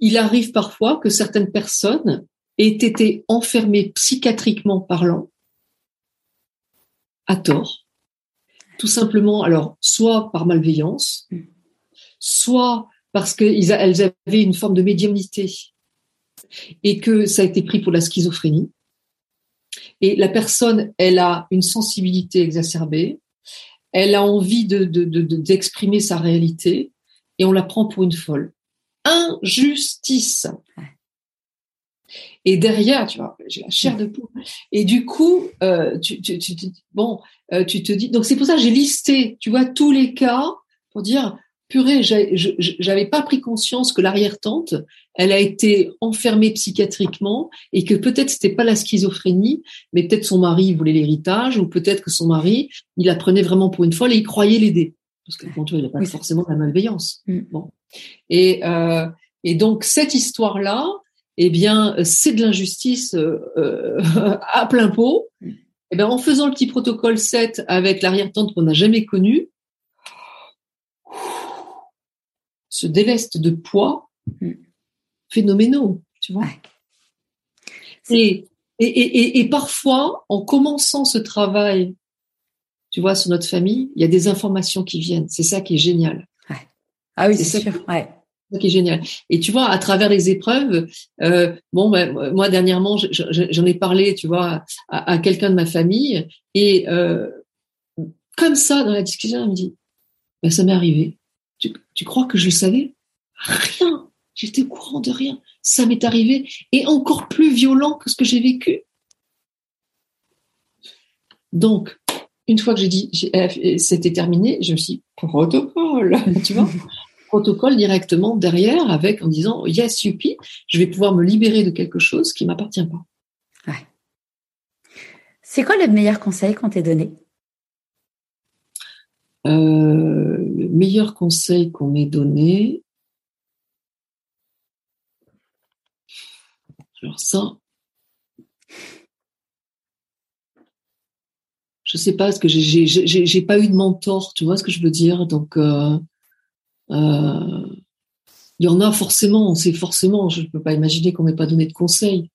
il arrive parfois que certaines personnes aient été enfermées psychiatriquement parlant à tort, tout simplement, alors, soit par malveillance, soit parce qu'elles avaient une forme de médiumnité et que ça a été pris pour la schizophrénie. Et la personne, elle a une sensibilité exacerbée, elle a envie d'exprimer de, sa réalité et on la prend pour une folle injustice. Et derrière, tu vois, j'ai la chair de poule. Et du coup, euh, tu, tu, tu, bon, euh, tu te dis. Donc c'est pour ça que j'ai listé, tu vois, tous les cas pour dire, purée, j'avais pas pris conscience que l'arrière-tante, elle a été enfermée psychiatriquement et que peut-être c'était pas la schizophrénie, mais peut-être son mari voulait l'héritage ou peut-être que son mari, il la prenait vraiment pour une folle et il croyait l'aider. Parce que bon, tu vois, il n'a pas forcément la malveillance. Mm. Bon. Et, euh, et donc cette histoire-là, eh bien, c'est de l'injustice euh, euh à plein pot. Eh bien, en faisant le petit protocole 7 avec l'arrière-tante qu'on n'a jamais connue, ce déleste de poids phénoménaux, tu vois. Et, et, et, et, parfois, en commençant ce travail, tu vois, sur notre famille, il y a des informations qui viennent. C'est ça qui est génial. Ah oui, c'est sûr. Ouais. C'est qui est génial. Et tu vois, à travers les épreuves, euh, bon, ben, moi dernièrement, j'en ai parlé, tu vois, à, quelqu'un de ma famille, et euh, comme ça, dans la discussion, elle me dit, ben, ça m'est arrivé. Tu, tu crois que je savais? Rien. J'étais au courant de rien. Ça m'est arrivé, et encore plus violent que ce que j'ai vécu. Donc, une fois que j'ai dit c'était terminé, je me suis dit, protocole, tu vois protocole directement derrière avec en disant yes youpi, je vais pouvoir me libérer de quelque chose qui m'appartient pas. Ouais. C'est quoi le meilleur conseil qu'on t'ait donné? Euh, Le meilleur conseil qu'on m'ait donné. Alors ça, je sais pas, parce que j'ai pas eu de mentor, tu vois ce que je veux dire, donc. Euh, euh, il y en a forcément, c'est forcément, je ne peux pas imaginer qu'on n'ait pas donné de conseils.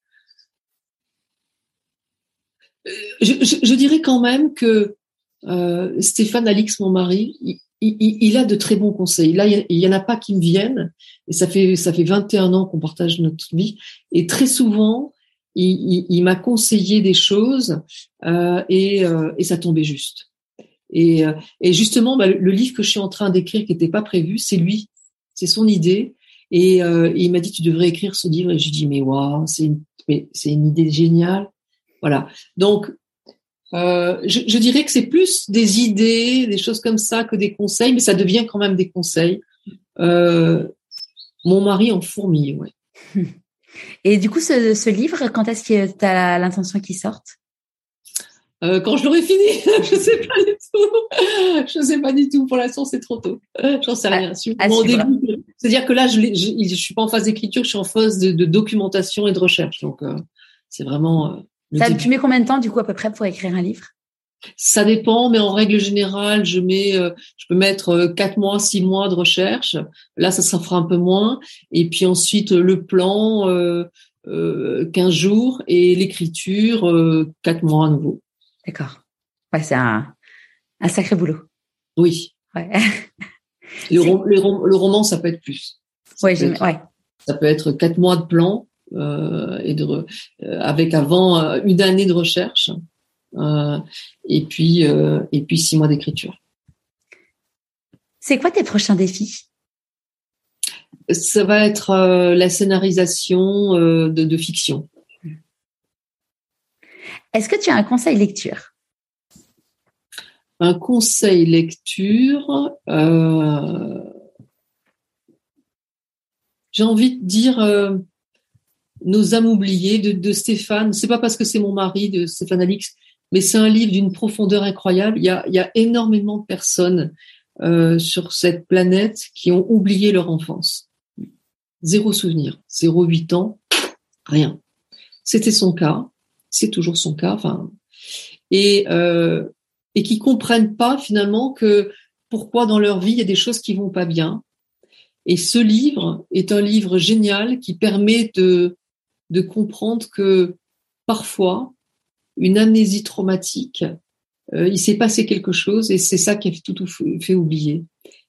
Euh, je, dirais quand même que euh, Stéphane Alix, mon mari, il, a de très bons conseils. Là, il y en a pas qui me viennent, et ça fait ça fait 21 ans qu'on partage notre vie, et très souvent, il, m'a conseillé des choses et, et ça tombait juste. Et, euh, et justement, bah, le livre que je suis en train d'écrire, qui n'était pas prévu, c'est lui, c'est son idée. Et, euh, il m'a dit, tu devrais écrire ce livre. Et j'ai dit, mais waouh, c'est une, idée géniale. Voilà. Donc, euh, je, dirais que c'est plus des idées, des choses comme ça que des conseils, mais ça devient quand même des conseils. Mon mari en fourmille, ouais. Et du coup, ce, ce livre, quand est-ce que tu as l'intention qu'il sorte? Euh, quand je l'aurai fini, je sais pas du tout. Je sais pas du tout. Pour l'instant, c'est trop tôt. J'en sais rien. C'est-à-dire que là, je, je, je, suis pas en phase d'écriture, je suis en phase de, de documentation et de recherche. Donc, euh, c'est vraiment. Euh, Ça, tu mets combien de temps, du coup, à peu près, pour écrire un livre? Ça dépend, mais en règle générale, je mets, euh, je peux mettre quatre mois, six mois de recherche. Là, ça, ça fera un peu moins. Et puis ensuite, le plan. Euh, 15 jours et l'écriture, euh, 4 mois à nouveau. D'accord. Ouais, c'est un, un sacré boulot. Oui. Ouais. le, roman, ça peut être plus. Ça ouais, peut être, ouais. Ça peut être quatre mois de plan euh, et de, euh, avec avant euh, une année de recherche et puis et puis six mois d'écriture. C'est quoi tes prochains défis? Ça va être la scénarisation de, de fiction. Est-ce que tu as un conseil lecture? Un conseil lecture, euh, j'ai envie de dire euh, Nos âmes oubliées de, de Stéphane. C'est pas parce que c'est mon mari, de Stéphane Alix, mais c'est un livre d'une profondeur incroyable. Il y a, énormément de personnes euh, sur cette planète qui ont oublié leur enfance. Zéro souvenir, zéro huit ans, rien. C'était son cas c'est toujours son cas, enfin, et euh, et qui comprennent pas finalement que pourquoi dans leur vie il y a des choses qui vont pas bien. Et ce livre est un livre génial qui permet de de comprendre que parfois une amnésie traumatique, euh, il s'est passé quelque chose et c'est ça qui a tout, tout fait oublier.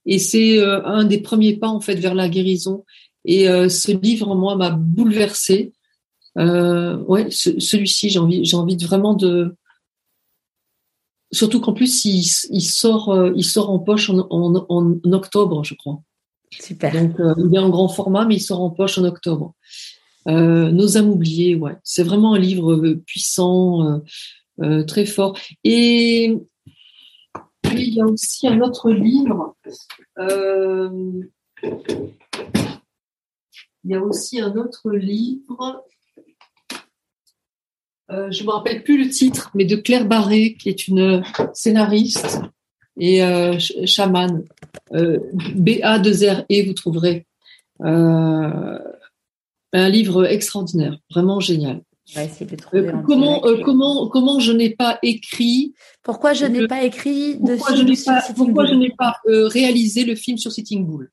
Et c'est euh, un des premiers pas en fait vers la guérison. Et euh, ce livre, moi, m'a bouleversée euh, ouais, celui-ci, j'ai envie, j'ai envie de vraiment de. Surtout qu'en plus, il, il sort, euh, il sort en poche en, en, en, octobre, je crois. Super. Donc, euh, il est en grand format, mais il sort en poche en octobre. Euh, Nos âmes oubliées, ouais, c'est vraiment un livre puissant, euh, très fort. Et il y a aussi un autre livre. il y a aussi un autre livre euh, je me rappelle plus le titre, mais de Claire Barré, qui est une scénariste et euh, chamane. Euh, BA2RE, vous trouverez. Euh, un livre extraordinaire, vraiment génial. de comment, comment, comment je n'ai pas écrit. Pourquoi je n'ai pas écrit de pourquoi film je sur pas, Pourquoi je n'ai pas réalisé le film sur Sitting Bull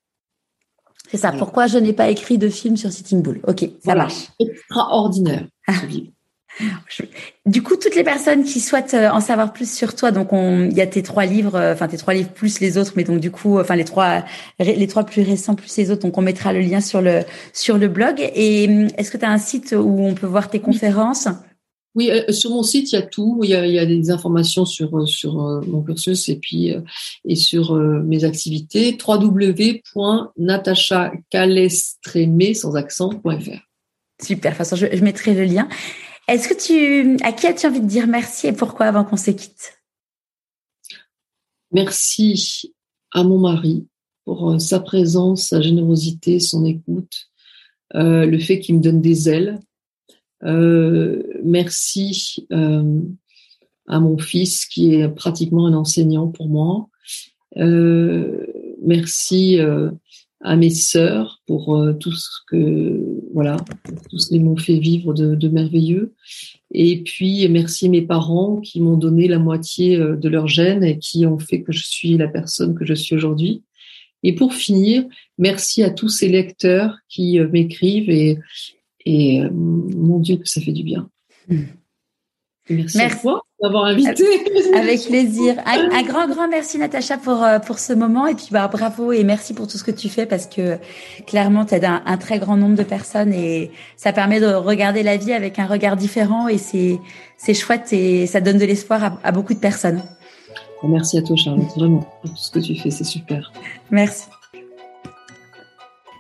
C'est ça. Pourquoi je n'ai pas écrit de film sur Sitting Bull Ok, ça marche. Extraordinaire. Du coup, toutes les personnes qui souhaitent euh, en savoir plus sur toi, donc il y a tes trois livres, euh, enfin tes trois livres plus les autres, mais donc du coup, enfin les trois, les trois plus récents plus les autres, donc on mettra le lien sur le sur le blog. Et hum, est-ce que tu as un site où on peut voir tes conférences? Oui, euh, sur mon site, il y a tout. Il y a, il y a des informations sur sur mon cursus et puis et sur mes activités. www.natachacalestremé sans accent.fr. Super. De toute façon, je, je mettrai le lien. Est-ce que tu, à qui as-tu envie de dire merci et pourquoi avant qu'on se quitte? Merci à mon mari pour euh, sa présence, sa générosité, son écoute, euh, le fait qu'il me donne des ailes. Euh, merci à mon fils qui est pratiquement un enseignant pour moi. Merci à mes sœurs pour euh, tout ce que voilà, tout ce qu'ils m'ont fait vivre de, de, merveilleux. Et puis merci à mes parents qui m'ont donné la moitié euh, de leur gène et qui ont fait que je suis la personne que je suis aujourd'hui. Et pour finir, merci à tous ces lecteurs qui euh, m'écrivent et, et mon Dieu que ça fait du bien. Merci, merci. à toi d'avoir invité. Avec plaisir. Un, un, grand, grand merci Natacha pour euh, pour ce moment et puis bah, bravo et merci pour tout ce que tu fais parce que clairement tu aides un, un, très grand nombre de personnes et ça permet de regarder la vie avec un regard différent et c'est c'est chouette et ça donne de l'espoir à, à, beaucoup de personnes. Merci à toi Charlotte, vraiment pour tout ce que tu fais, c'est super. Merci.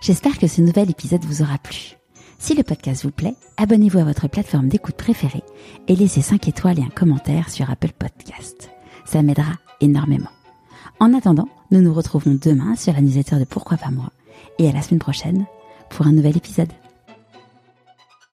J'espère que ce nouvel épisode vous aura plu. Si le podcast vous plaît, abonnez-vous à votre plateforme d'écoute préférée et laissez 5 étoiles et un commentaire sur Apple Podcast. Ça m'aidera énormément. En attendant, nous nous retrouvons demain sur la newsletter de Pourquoi pas moi et à la semaine prochaine pour un nouvel épisode.